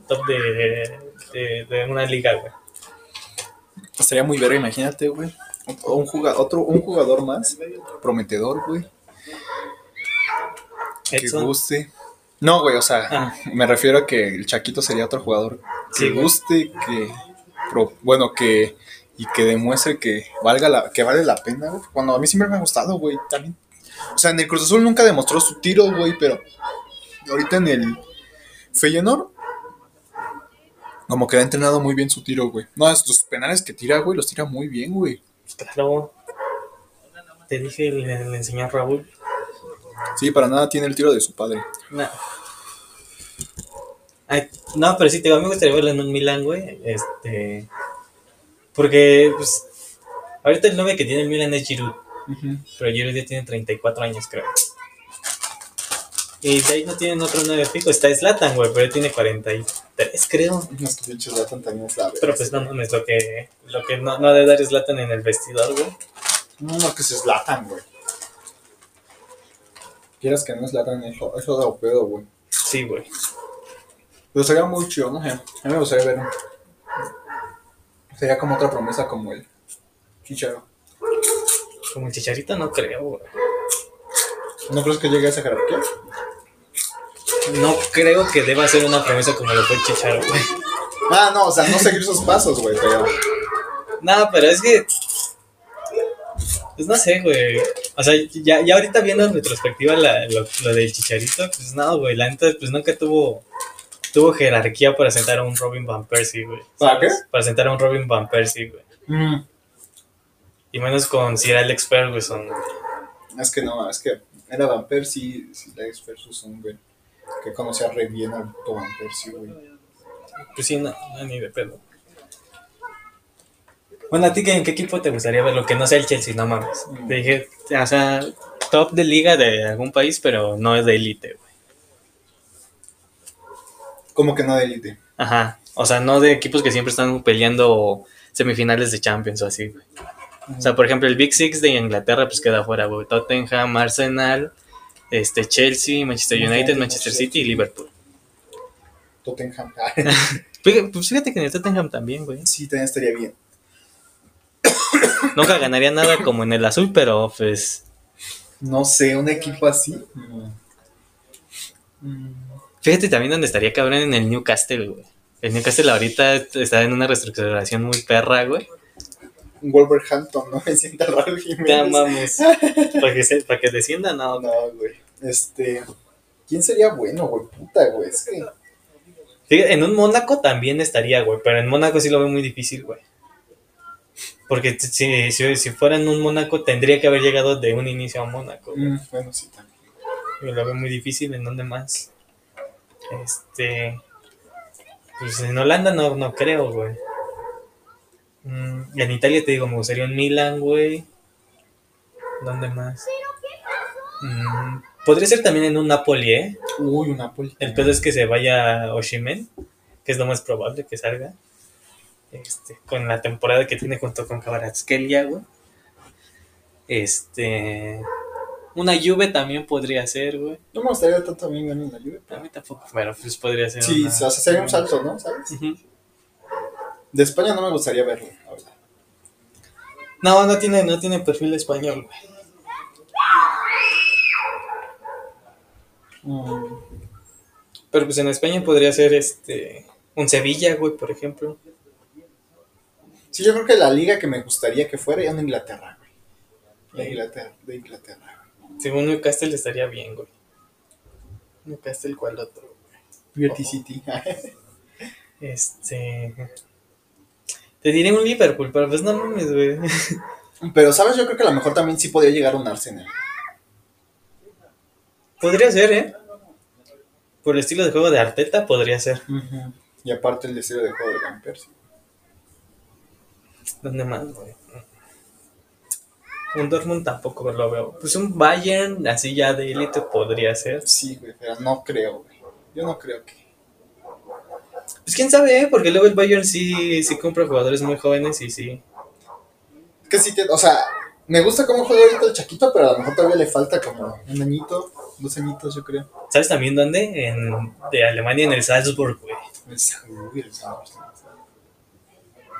top de, de, de una liga, güey. Estaría muy verga, imagínate, güey. Un jugador, otro, un jugador más prometedor, güey. Que guste. No, güey, o sea, Ah. me refiero a que el Chaquito sería otro jugador que Sí, guste, que pro- bueno, que y que demuestre que valga la que vale la pena, güey. Cuando a mí siempre me ha gustado, güey, también. O sea, en el Cruz Azul nunca demostró su tiro, güey, pero ahorita en el Feyenoord como que ha entrenado muy bien su tiro, güey. No, estos penales que tira, güey, los tira muy bien, güey. claro. Te dije, le, le enseñé a Raúl. Sí, para nada tiene el tiro de su padre. No. Ay, no, pero sí, te digo, a mí me gustaría verlo en un Milan, güey. Este. Porque, pues. Ahorita el 9 que tiene el Milan es Giroud. Pero Giroud ya tiene 34 años, creo. Y de ahí no tienen otro 9 fijo. Está Slatan, güey, pero él tiene 43, creo. *laughs* Es que pinche Zlatan también es la verga. Pero pues no mames, lo que, lo que no, no ha de dar Slatan en el vestidor, güey. No, no, que se Zlatan, güey. Quieras que no Zlatan, eso, eso da pedo, güey. Sí, güey. Pero sería muy chido, no sé. A mí me gustaría ver. Sería como otra promesa como él. Chicharo. Como el Chicharito no creo, güey. ¿No crees que llegue a esa jerarquía? No creo que deba ser una promesa como lo fue el Chicharo, güey. Ah, no, o sea, no seguir sus pasos, güey, pero. No, pero es que. Pues no sé, güey. O sea, ya, ya ahorita viendo en retrospectiva la- lo, lo del Chicharito, pues no, güey. La neta, pues nunca tuvo. Tuvo jerarquía para sentar a un Robin Van Persie, güey. ¿Para qué? Para sentar a un Robin Van Persie, güey. Mm, Y menos con Sir Alex Ferguson, güey. es que no, es que era Van Persie, si Lex versus un güey que conocía re bien al Persie, güey. Pues sí, no, no, ni de pedo. Bueno, ¿a ti en qué equipo te gustaría verlo? Que no sea el Chelsea, no mames. Mm. Te dije, o sea, top de liga de algún país, pero no es de élite, güey. Como que no de élite. Ajá. O sea, no de equipos que siempre están peleando semifinales de Champions o así, güey. O sea, por ejemplo, el Big Six de Inglaterra, pues queda fuera, güey. Tottenham, Arsenal, este, Chelsea, Manchester United, Manchester City y Liverpool. Tottenham. *laughs* Fíjate, pues fíjate que en el Tottenham también, güey. sí, también estaría bien. Nunca ganaría nada como en el azul, pero pues. No sé, un equipo así. Mm. Fíjate también donde estaría cabrón en el Newcastle, güey. El Newcastle ahorita está en una reestructuración muy perra, güey. Wolverhampton, ¿no? *laughs* Me sienta raro Jiménez. Ya mames. *laughs* Para que, se- para que descienda, no. No, güey. Este. ¿Quién sería bueno, güey? Puta, güey. Es que. Fíjate, en un Mónaco también estaría, güey. Pero en Mónaco sí lo veo muy difícil, güey. Porque si, si, si fuera en un Mónaco, tendría que haber llegado de un inicio a Mónaco. mm, bueno, sí, también. Yo lo veo muy difícil. ¿En dónde más? Este. Pues en Holanda no, no creo, güey. Mm, y en Italia te digo, me gustaría un Milan, güey. ¿Dónde más? Mm, podría ser también en un Napoli, ¿eh? Uy, un Napoli. El pedo es que se vaya Oshimen, que es lo más probable que salga. Este, con la temporada que tiene junto con Kvaratskhelia, güey. Este. Una Juve también podría ser, güey. No me gustaría tanto a mí ver en la lluvia. A mí tampoco, pero pues podría ser. Sí, una- o sea, sería un salto, ¿no? ¿Sabes? Ujú. De España no me gustaría verlo, la verdad. No, no tiene, no tiene perfil español, güey. Mm, Pero pues en España podría ser este. Un Sevilla, güey, por ejemplo. Sí, yo creo que la liga que me gustaría que fuera era en Inglaterra, güey. De Inglaterra, de Inglaterra. Según Newcastle estaría bien, güey. Newcastle, ¿cuál otro? Beauty City. *laughs* Este. Te diré un Liverpool, pero pues no mames, güey. Pero, ¿sabes? Yo creo que a lo mejor también sí podría llegar un Arsenal. Podría ser, ¿eh? Por el estilo de juego de Arteta, podría ser. Y aparte el estilo de juego de Van Persie. ¿Dónde más, güey? Un Dortmund tampoco lo veo. Pues un Bayern, así ya de élite, podría ser. Sí, güey, pero no creo, güey. Yo no creo que. Pues quién sabe, ¿eh? Porque luego el Bayern sí, sí compra jugadores muy jóvenes y sí. Es que sí, te- o sea, me gusta cómo juega ahorita el Chaquito, pero a lo mejor todavía le falta como un añito, dos añitos, yo creo. ¿Sabes también dónde? En, de Alemania, en el Salzburg, güey. El Uy, el Santos.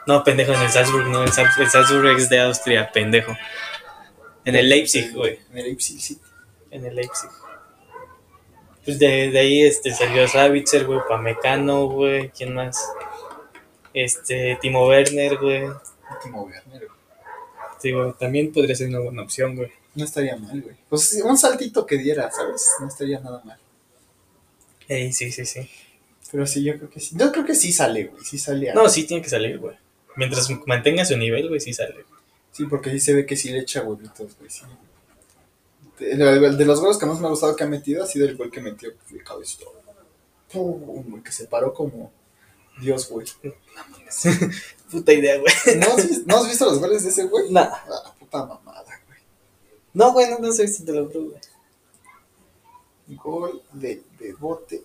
No, pendejo, en el Salzburg, no. El, Sal- el Salzburg es de Austria, pendejo. En el Leipzig, güey. En el Leipzig, sí. En el Leipzig. Pues de, de ahí este, salió Savitzer, güey, Pamecano, güey. ¿Quién más? Este, Timo Werner, güey. Último Werner, güey. Digo, también podría ser una buena opción, güey. No estaría mal, güey. Pues sí, un saltito que diera, ¿sabes? No estaría nada mal. Ey, sí, sí, sí. Pero sí, yo creo que sí. Yo creo que sí sale, güey. Sí sale. No, sí tiene que salir, güey. Mientras mantenga su nivel, güey, sí sale. Sí, porque sí se ve que sí le echa huevitos, güey. Sí. De, de- de los goles que más me ha gustado que ha metido ha sido el gol que metió de cabeza. Pum, que se paró como Dios, güey. *laughs* Puta idea, güey. ¿No has, ¿No has visto los goles de ese güey? Nah. Ah, puta mamada, güey. No, güey, no, no sé si te lo juro, güey. Gol de, de bote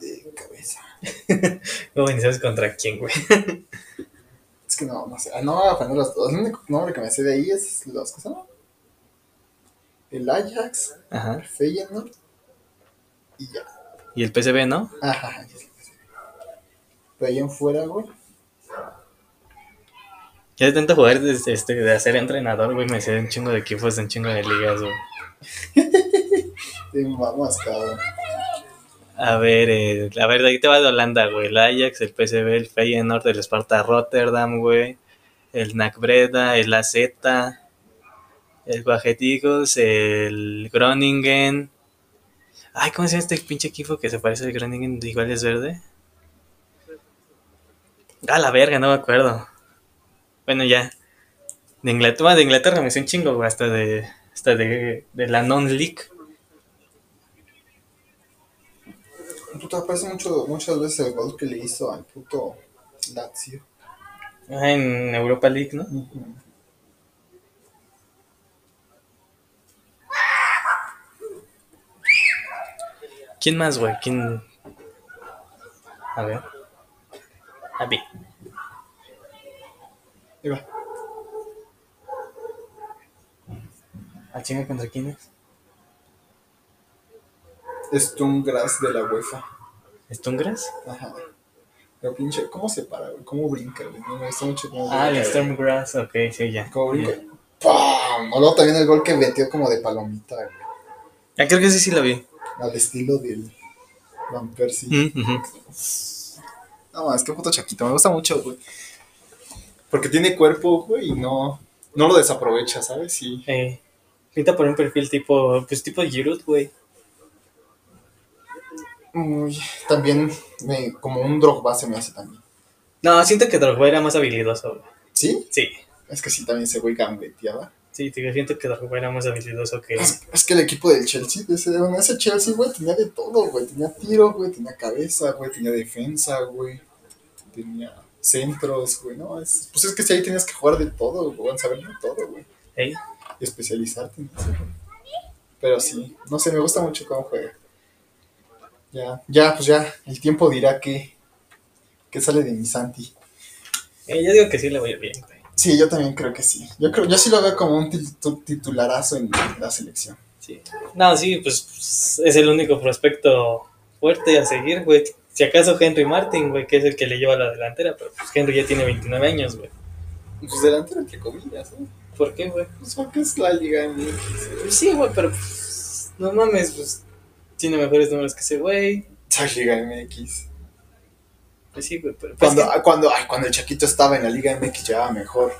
de cabeza. *laughs* No, ni sabes contra quién, güey. Es que no, no sé. Ah, no, bueno, los dos. El único nombre que me sé de ahí es los que son. El Ajax, Ajá. el Feyenoord y ya. Y el PCB, ¿no? Ajá, que sí. Pero ahí en fuera, güey. Ya de tanto jugar, de, este, de hacer entrenador, güey, me sé un chingo de equipos, un chingo de ligas, güey. *laughs* Te mamas, cabrón. A ver, eh, a ver, de ahí te va de Holanda, güey. El Ajax, el PSV, el Feyenoord, el Sparta Rotterdam, güey. El NAC Breda, el AZ, el Eagles, el Groningen. Ay, ¿cómo se llama este pinche equipo que se parece al Groningen? Igual es verde. Ah, la verga, no me acuerdo. Bueno, ya. De Inglaterra, de Inglaterra me sé un chingo, hasta de, hasta de, de la non-league. Puta, parece mucho, muchas veces el gol que le hizo al puto Lazio. Ah, en Europa League, ¿no? ¿Quién más, güey? ¿Quién? A ver. A ver. Ahí va. ¿A chinga contra quién es? Stungras de la UEFA. ¿Stungras? Ajá. Pero pinche, ¿cómo se para, güey? ¿Cómo brinca, güey? No me gusta mucho cómo Ah, el. Stormgrass, ok, sí, ya. ¿Cómo brinca? ¡Pam! O luego también el gol que metió como de palomita, güey. Ah, creo que sí, sí lo vi. Al estilo del Van Persie. Mm. No, es que puto chaquito, me gusta mucho, güey. Porque tiene cuerpo, güey, y no, no lo desaprovecha, ¿sabes? Sí. Eh, pinta por un perfil tipo, pues tipo Giroud, güey. Uy, también me, como un Drogba se me hace también. No, siento que Drogba era más habilidoso, güey. ¿Sí? Sí, Es que sí, también ese güey gambeteaba. Sí, te- siento que Drogba era más habilidoso que... Es, es que el equipo del Chelsea, ese, bueno, ese Chelsea, güey, tenía de todo, güey. Tenía tiro, güey, tenía cabeza, güey, tenía defensa, güey. Tenía centros, güey, no, es, pues es que si ahí tenías que jugar de todo, güey, saber de todo, güey. Ey, Y especializarte en eso, güey. Pero sí, no sé, me gusta mucho cómo juega. Ya, ya, pues ya, el tiempo dirá que, que sale de mi Santi. eh, yo digo que sí le voy a bien, güey. Sí, yo también creo que sí. Yo creo, yo sí lo veo como un titu- titularazo en la selección. Sí. No, sí, pues, es el único prospecto fuerte a seguir, güey. Si acaso Henry Martin, güey, que es el que le lleva la delantera, pero pues Henry ya tiene 29 años, güey. Pues delantero entre comillas, ¿no? ¿Por qué, güey? Pues porque es la liga MX. Pues sí, güey, pero pues, no mames, pues tiene mejores números que ese güey. La liga MX. Pues sí, güey, pero pues, Cuando, que- ah, cuando, ay, cuando el Chaquito estaba en la liga MX llevaba mejor.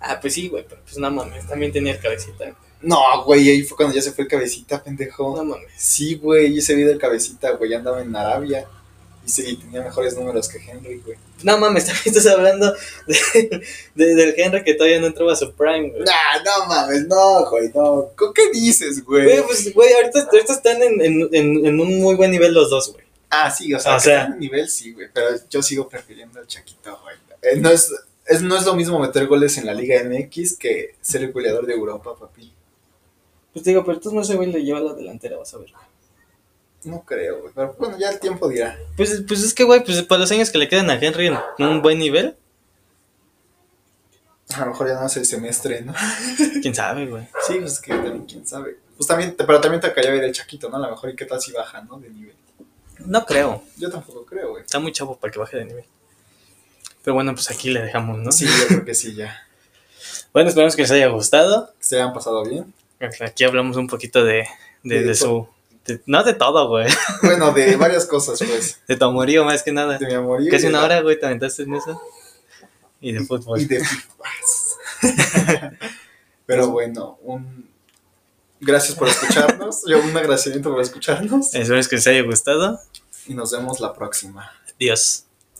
Ah, pues sí, güey, pero pues no mames, también tenía el cabecita. güey. No, güey, ahí fue cuando ya se fue el cabecita, pendejo. No mames. Sí, güey, ese video del cabecita, güey, ya andaba en Arabia. Y sí, tenía mejores números que Henry, güey. No mames, *laughs* también estás hablando de, de- del Henry que todavía no entraba a su prime, güey. Nah, no mames, no, güey, no. ¿Con qué dices, güey? Güey, pues, güey, ahorita, ahorita están en, en, en, en un muy buen nivel los dos, güey. Ah, sí, o sea, O que sea- en nivel sí, güey, pero yo sigo prefiriendo al Chaquito, güey. Eh, no, es, es- no es lo mismo meter goles en la Liga MX que ser el goleador de Europa, papi. Pues digo, pero tú no ese güey le lleva la delantera, vas a ver. No creo, güey, pero bueno, ya el tiempo dirá. Pues, pues es que, güey, pues para los años que le quedan a Henry en un buen nivel, A lo mejor ya no hace el semestre, ¿no? *laughs* quién sabe, güey. Sí, pues es que también, quién sabe. Pues también, pero también te cayó ver el Chaquito, ¿no? A lo mejor y qué tal si baja, ¿no? De nivel. No creo. Yo tampoco creo, güey. Está muy chavo para que baje de nivel. Pero bueno, pues aquí le dejamos, ¿no? Sí, yo creo que sí, ya. Bueno, esperamos que les haya gustado. Que se hayan pasado bien. Aquí hablamos un poquito de, de, De de su... de- no de todo, güey. Bueno, de varias cosas, pues. *laughs* De tu amorío más que nada. De mi amorío. Casi una hora, güey, te aventaste en eso. Y de fútbol. Y de *laughs* *laughs* Pero bueno, un... Gracias por escucharnos. *laughs* Yo un agradecimiento por escucharnos. Espero que les haya gustado. Y nos vemos la próxima. Adiós.